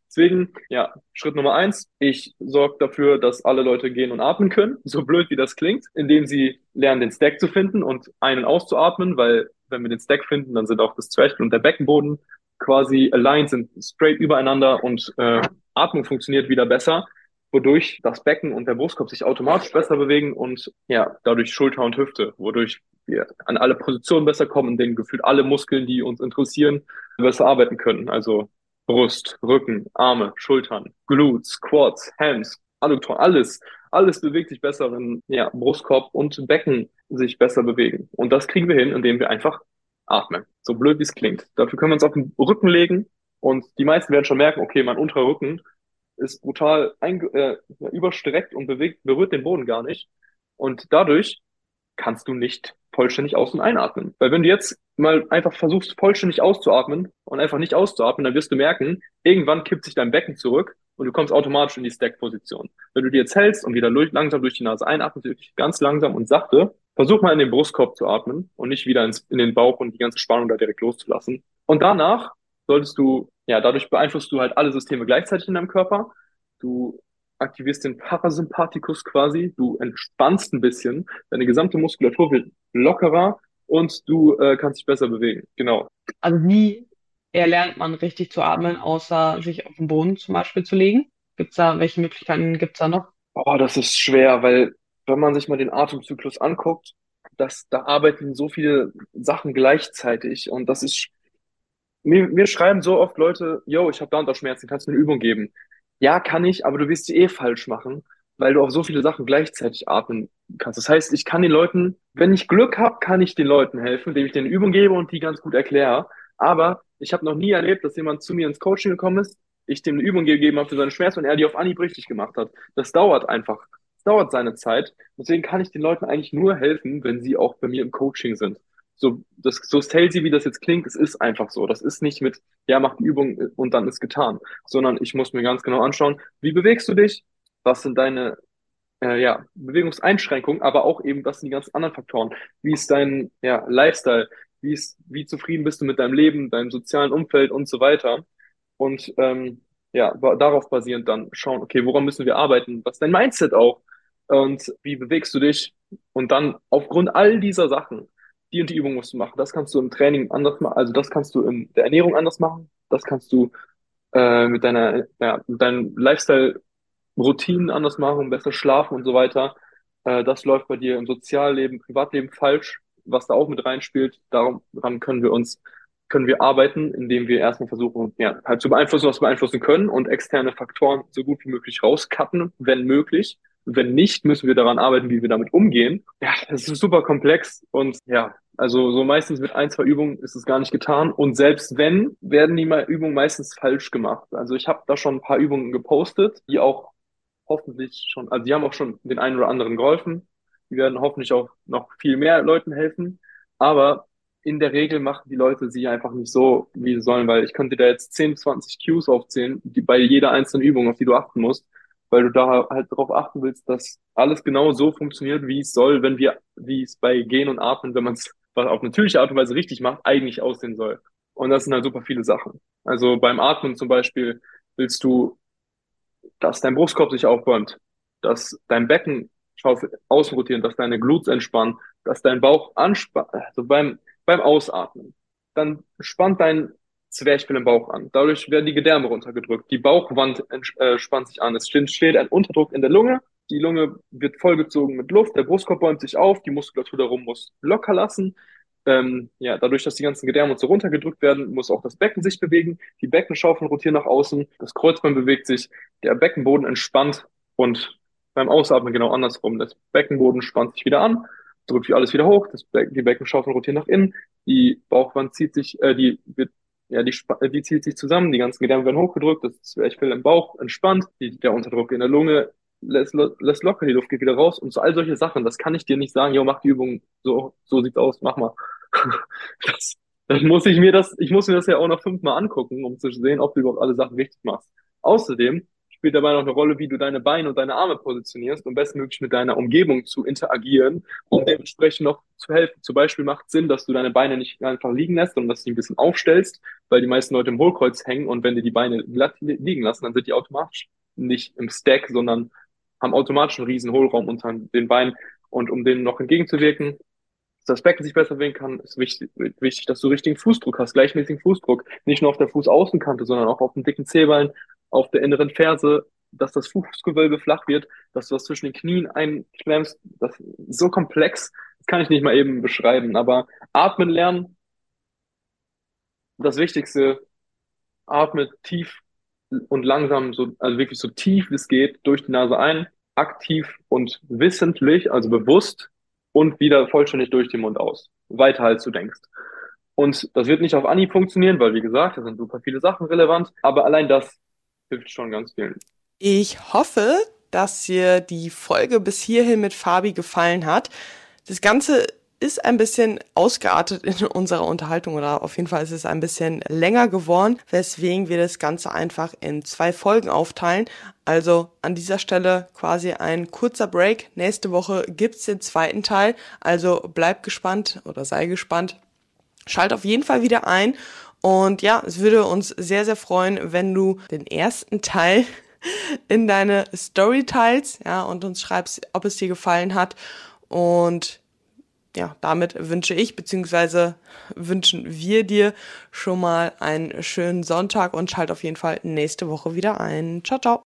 Deswegen, ja, Schritt Nummer eins, ich sorge dafür, dass alle Leute gehen und atmen können, so blöd wie das klingt, indem sie lernen, den Stack zu finden und einen auszuatmen, weil wenn wir den Stack finden, dann sind auch das Zwerchfell und der Beckenboden quasi aligned, sind straight übereinander und äh, Atmung funktioniert wieder besser, wodurch das Becken und der Brustkorb sich automatisch besser bewegen und ja, dadurch Schulter und Hüfte, wodurch wir an alle Positionen besser kommen, denen gefühlt alle Muskeln, die uns interessieren, besser arbeiten können. Also Brust, Rücken, Arme, Schultern, Glutes, Quads, Hams, Adduktoren, alles, alles bewegt sich besser, wenn ja, Brustkorb und Becken sich besser bewegen. Und das kriegen wir hin, indem wir einfach atmen. So blöd wie es klingt. Dafür können wir uns auf den Rücken legen und die meisten werden schon merken, okay, mein unterer Rücken ist brutal äh, überstreckt und bewegt, berührt den Boden gar nicht. Und dadurch kannst du nicht vollständig aus- und einatmen. Weil wenn du jetzt mal einfach versuchst, vollständig auszuatmen und einfach nicht auszuatmen, dann wirst du merken, irgendwann kippt sich dein Becken zurück und du kommst automatisch in die Stack-Position. Wenn du dir jetzt hältst und wieder langsam durch die Nase einatmest, wirklich ganz langsam und sachte, versuch mal in den Brustkorb zu atmen und nicht wieder ins, in den Bauch und die ganze Spannung da direkt loszulassen. Und danach solltest du, ja, dadurch beeinflusst du halt alle Systeme gleichzeitig in deinem Körper. Du aktivierst den Parasympathikus quasi, du entspannst ein bisschen, deine gesamte Muskulatur wird lockerer und du äh, kannst dich besser bewegen. Genau. Also wie erlernt man richtig zu atmen, außer sich auf den Boden zum Beispiel zu legen? Gibt's da, welche Möglichkeiten gibt's da noch? Oh, das ist schwer, weil wenn man sich mal den Atemzyklus anguckt, das, da arbeiten so viele Sachen gleichzeitig und das ist mir, mir schreiben so oft Leute, yo, ich habe da unter Schmerzen, kannst du mir eine Übung geben? Ja, kann ich, aber du wirst sie eh falsch machen, weil du auf so viele Sachen gleichzeitig atmen kannst. Das heißt, ich kann den Leuten, wenn ich Glück habe, kann ich den Leuten helfen, indem ich denen eine Übung gebe und die ganz gut erkläre. Aber ich habe noch nie erlebt, dass jemand zu mir ins Coaching gekommen ist, ich dem eine Übung gegeben habe für seine Schmerzen und er die auf Anhieb richtig gemacht hat. Das dauert einfach. Das dauert seine Zeit. Deswegen kann ich den Leuten eigentlich nur helfen, wenn sie auch bei mir im Coaching sind so, das, so salesy wie das jetzt klingt, es ist einfach so. Das ist nicht mit, ja, mach die Übung und dann ist getan, sondern ich muss mir ganz genau anschauen, wie bewegst du dich? Was sind deine, äh, ja, Bewegungseinschränkungen, aber auch eben, was sind die ganzen anderen Faktoren? Wie ist dein, ja, Lifestyle? Wie ist, wie zufrieden bist du mit deinem Leben, deinem sozialen Umfeld und so weiter? Und, ähm, ja, darauf basierend dann schauen, okay, woran müssen wir arbeiten? Was ist dein Mindset auch? Und wie bewegst du dich? Und dann aufgrund all dieser Sachen die und die Übung musst du machen. Das kannst du im Training anders machen, also das kannst du in der Ernährung anders machen. Das kannst du äh, mit deiner, ja, mit deinem Lifestyle-Routinen anders machen, besser schlafen und so weiter. Äh, das läuft bei dir im Sozialleben, Privatleben falsch, was da auch mit reinspielt. Daran können wir uns, können wir arbeiten, indem wir erstmal versuchen, ja, halt zu beeinflussen, was wir beeinflussen können und externe Faktoren so gut wie möglich rauscutten, wenn möglich. Wenn nicht, müssen wir daran arbeiten, wie wir damit umgehen. Ja, es ist super komplex und ja, also so meistens mit ein, zwei Übungen ist es gar nicht getan. Und selbst wenn, werden die Übungen meistens falsch gemacht. Also ich habe da schon ein paar Übungen gepostet, die auch hoffentlich schon, also die haben auch schon den einen oder anderen geholfen. Die werden hoffentlich auch noch viel mehr Leuten helfen. Aber in der Regel machen die Leute sie einfach nicht so, wie sie sollen, weil ich könnte da jetzt 10, 20 Cues aufzählen, die bei jeder einzelnen Übung, auf die du achten musst weil du da halt darauf achten willst, dass alles genau so funktioniert, wie es soll, wenn wir, wie es bei Gehen und Atmen, wenn man es auf natürliche Art und Weise richtig macht, eigentlich aussehen soll. Und das sind halt super viele Sachen. Also beim Atmen zum Beispiel willst du, dass dein Brustkorb sich aufbäumt, dass dein Becken außen rotieren, dass deine Glutes entspannen, dass dein Bauch anspannt, also beim, beim Ausatmen. Dann spannt dein Zwerchfell im Bauch an. Dadurch werden die Gedärme runtergedrückt. Die Bauchwand äh, spannt sich an. Es steht ein Unterdruck in der Lunge. Die Lunge wird vollgezogen mit Luft. Der Brustkorb bäumt sich auf. Die Muskulatur darum muss locker lassen. Ähm, ja, dadurch, dass die ganzen Gedärme so runtergedrückt werden, muss auch das Becken sich bewegen. Die Beckenschaufeln rotieren nach außen. Das Kreuzbein bewegt sich. Der Beckenboden entspannt und beim Ausatmen genau andersrum. Das Beckenboden spannt sich wieder an drückt wie alles wieder hoch, das Becken, die Beckenschaufeln rotieren nach innen, die Bauchwand zieht sich, äh, die wird, ja, die, die zieht sich zusammen, die ganzen Gedärme werden hochgedrückt, das viel im Bauch entspannt, die, der Unterdruck in der Lunge lässt, lässt locker, die Luft geht wieder raus. Und so all solche Sachen, das kann ich dir nicht sagen, jo, mach die Übung, so, so sieht's aus, mach mal. das, dann muss ich mir das, ich muss mir das ja auch noch fünfmal angucken, um zu sehen, ob du überhaupt alle Sachen richtig machst. Außerdem spielt dabei noch eine Rolle, wie du deine Beine und deine Arme positionierst, um bestmöglich mit deiner Umgebung zu interagieren, um dementsprechend noch zu helfen. Zum Beispiel macht Sinn, dass du deine Beine nicht einfach liegen lässt, sondern dass du die ein bisschen aufstellst, weil die meisten Leute im Hohlkreuz hängen und wenn die die Beine glatt liegen lassen, dann sind die automatisch nicht im Stack, sondern haben automatisch einen riesen Hohlraum unter den Beinen. Und um denen noch entgegenzuwirken, das Becken sich besser bewegen kann, ist wichtig, wichtig, dass du richtigen Fußdruck hast, gleichmäßigen Fußdruck. Nicht nur auf der Fußaußenkante, sondern auch auf dem dicken Zehbein, auf der inneren Ferse, dass das Fußgewölbe flach wird, dass du was zwischen den Knien einklemmst. Das ist so komplex, das kann ich nicht mal eben beschreiben. Aber atmen lernen, das Wichtigste, atme tief und langsam, so, also wirklich so tief wie es geht, durch die Nase ein, aktiv und wissentlich, also bewusst und wieder vollständig durch den Mund aus. Weiter als du denkst. Und das wird nicht auf Anhieb funktionieren, weil wie gesagt, da sind super viele Sachen relevant, aber allein das hilft schon ganz vielen. Ich hoffe, dass dir die Folge bis hierhin mit Fabi gefallen hat. Das Ganze ist ein bisschen ausgeartet in unserer Unterhaltung oder auf jeden Fall ist es ein bisschen länger geworden, weswegen wir das Ganze einfach in zwei Folgen aufteilen. Also an dieser Stelle quasi ein kurzer Break. Nächste Woche gibt's den zweiten Teil. Also bleib gespannt oder sei gespannt. Schalt auf jeden Fall wieder ein. Und ja, es würde uns sehr, sehr freuen, wenn du den ersten Teil in deine Story teilst, ja, und uns schreibst, ob es dir gefallen hat. Und ja, damit wünsche ich, beziehungsweise wünschen wir dir schon mal einen schönen Sonntag und schalt auf jeden Fall nächste Woche wieder ein. Ciao, ciao.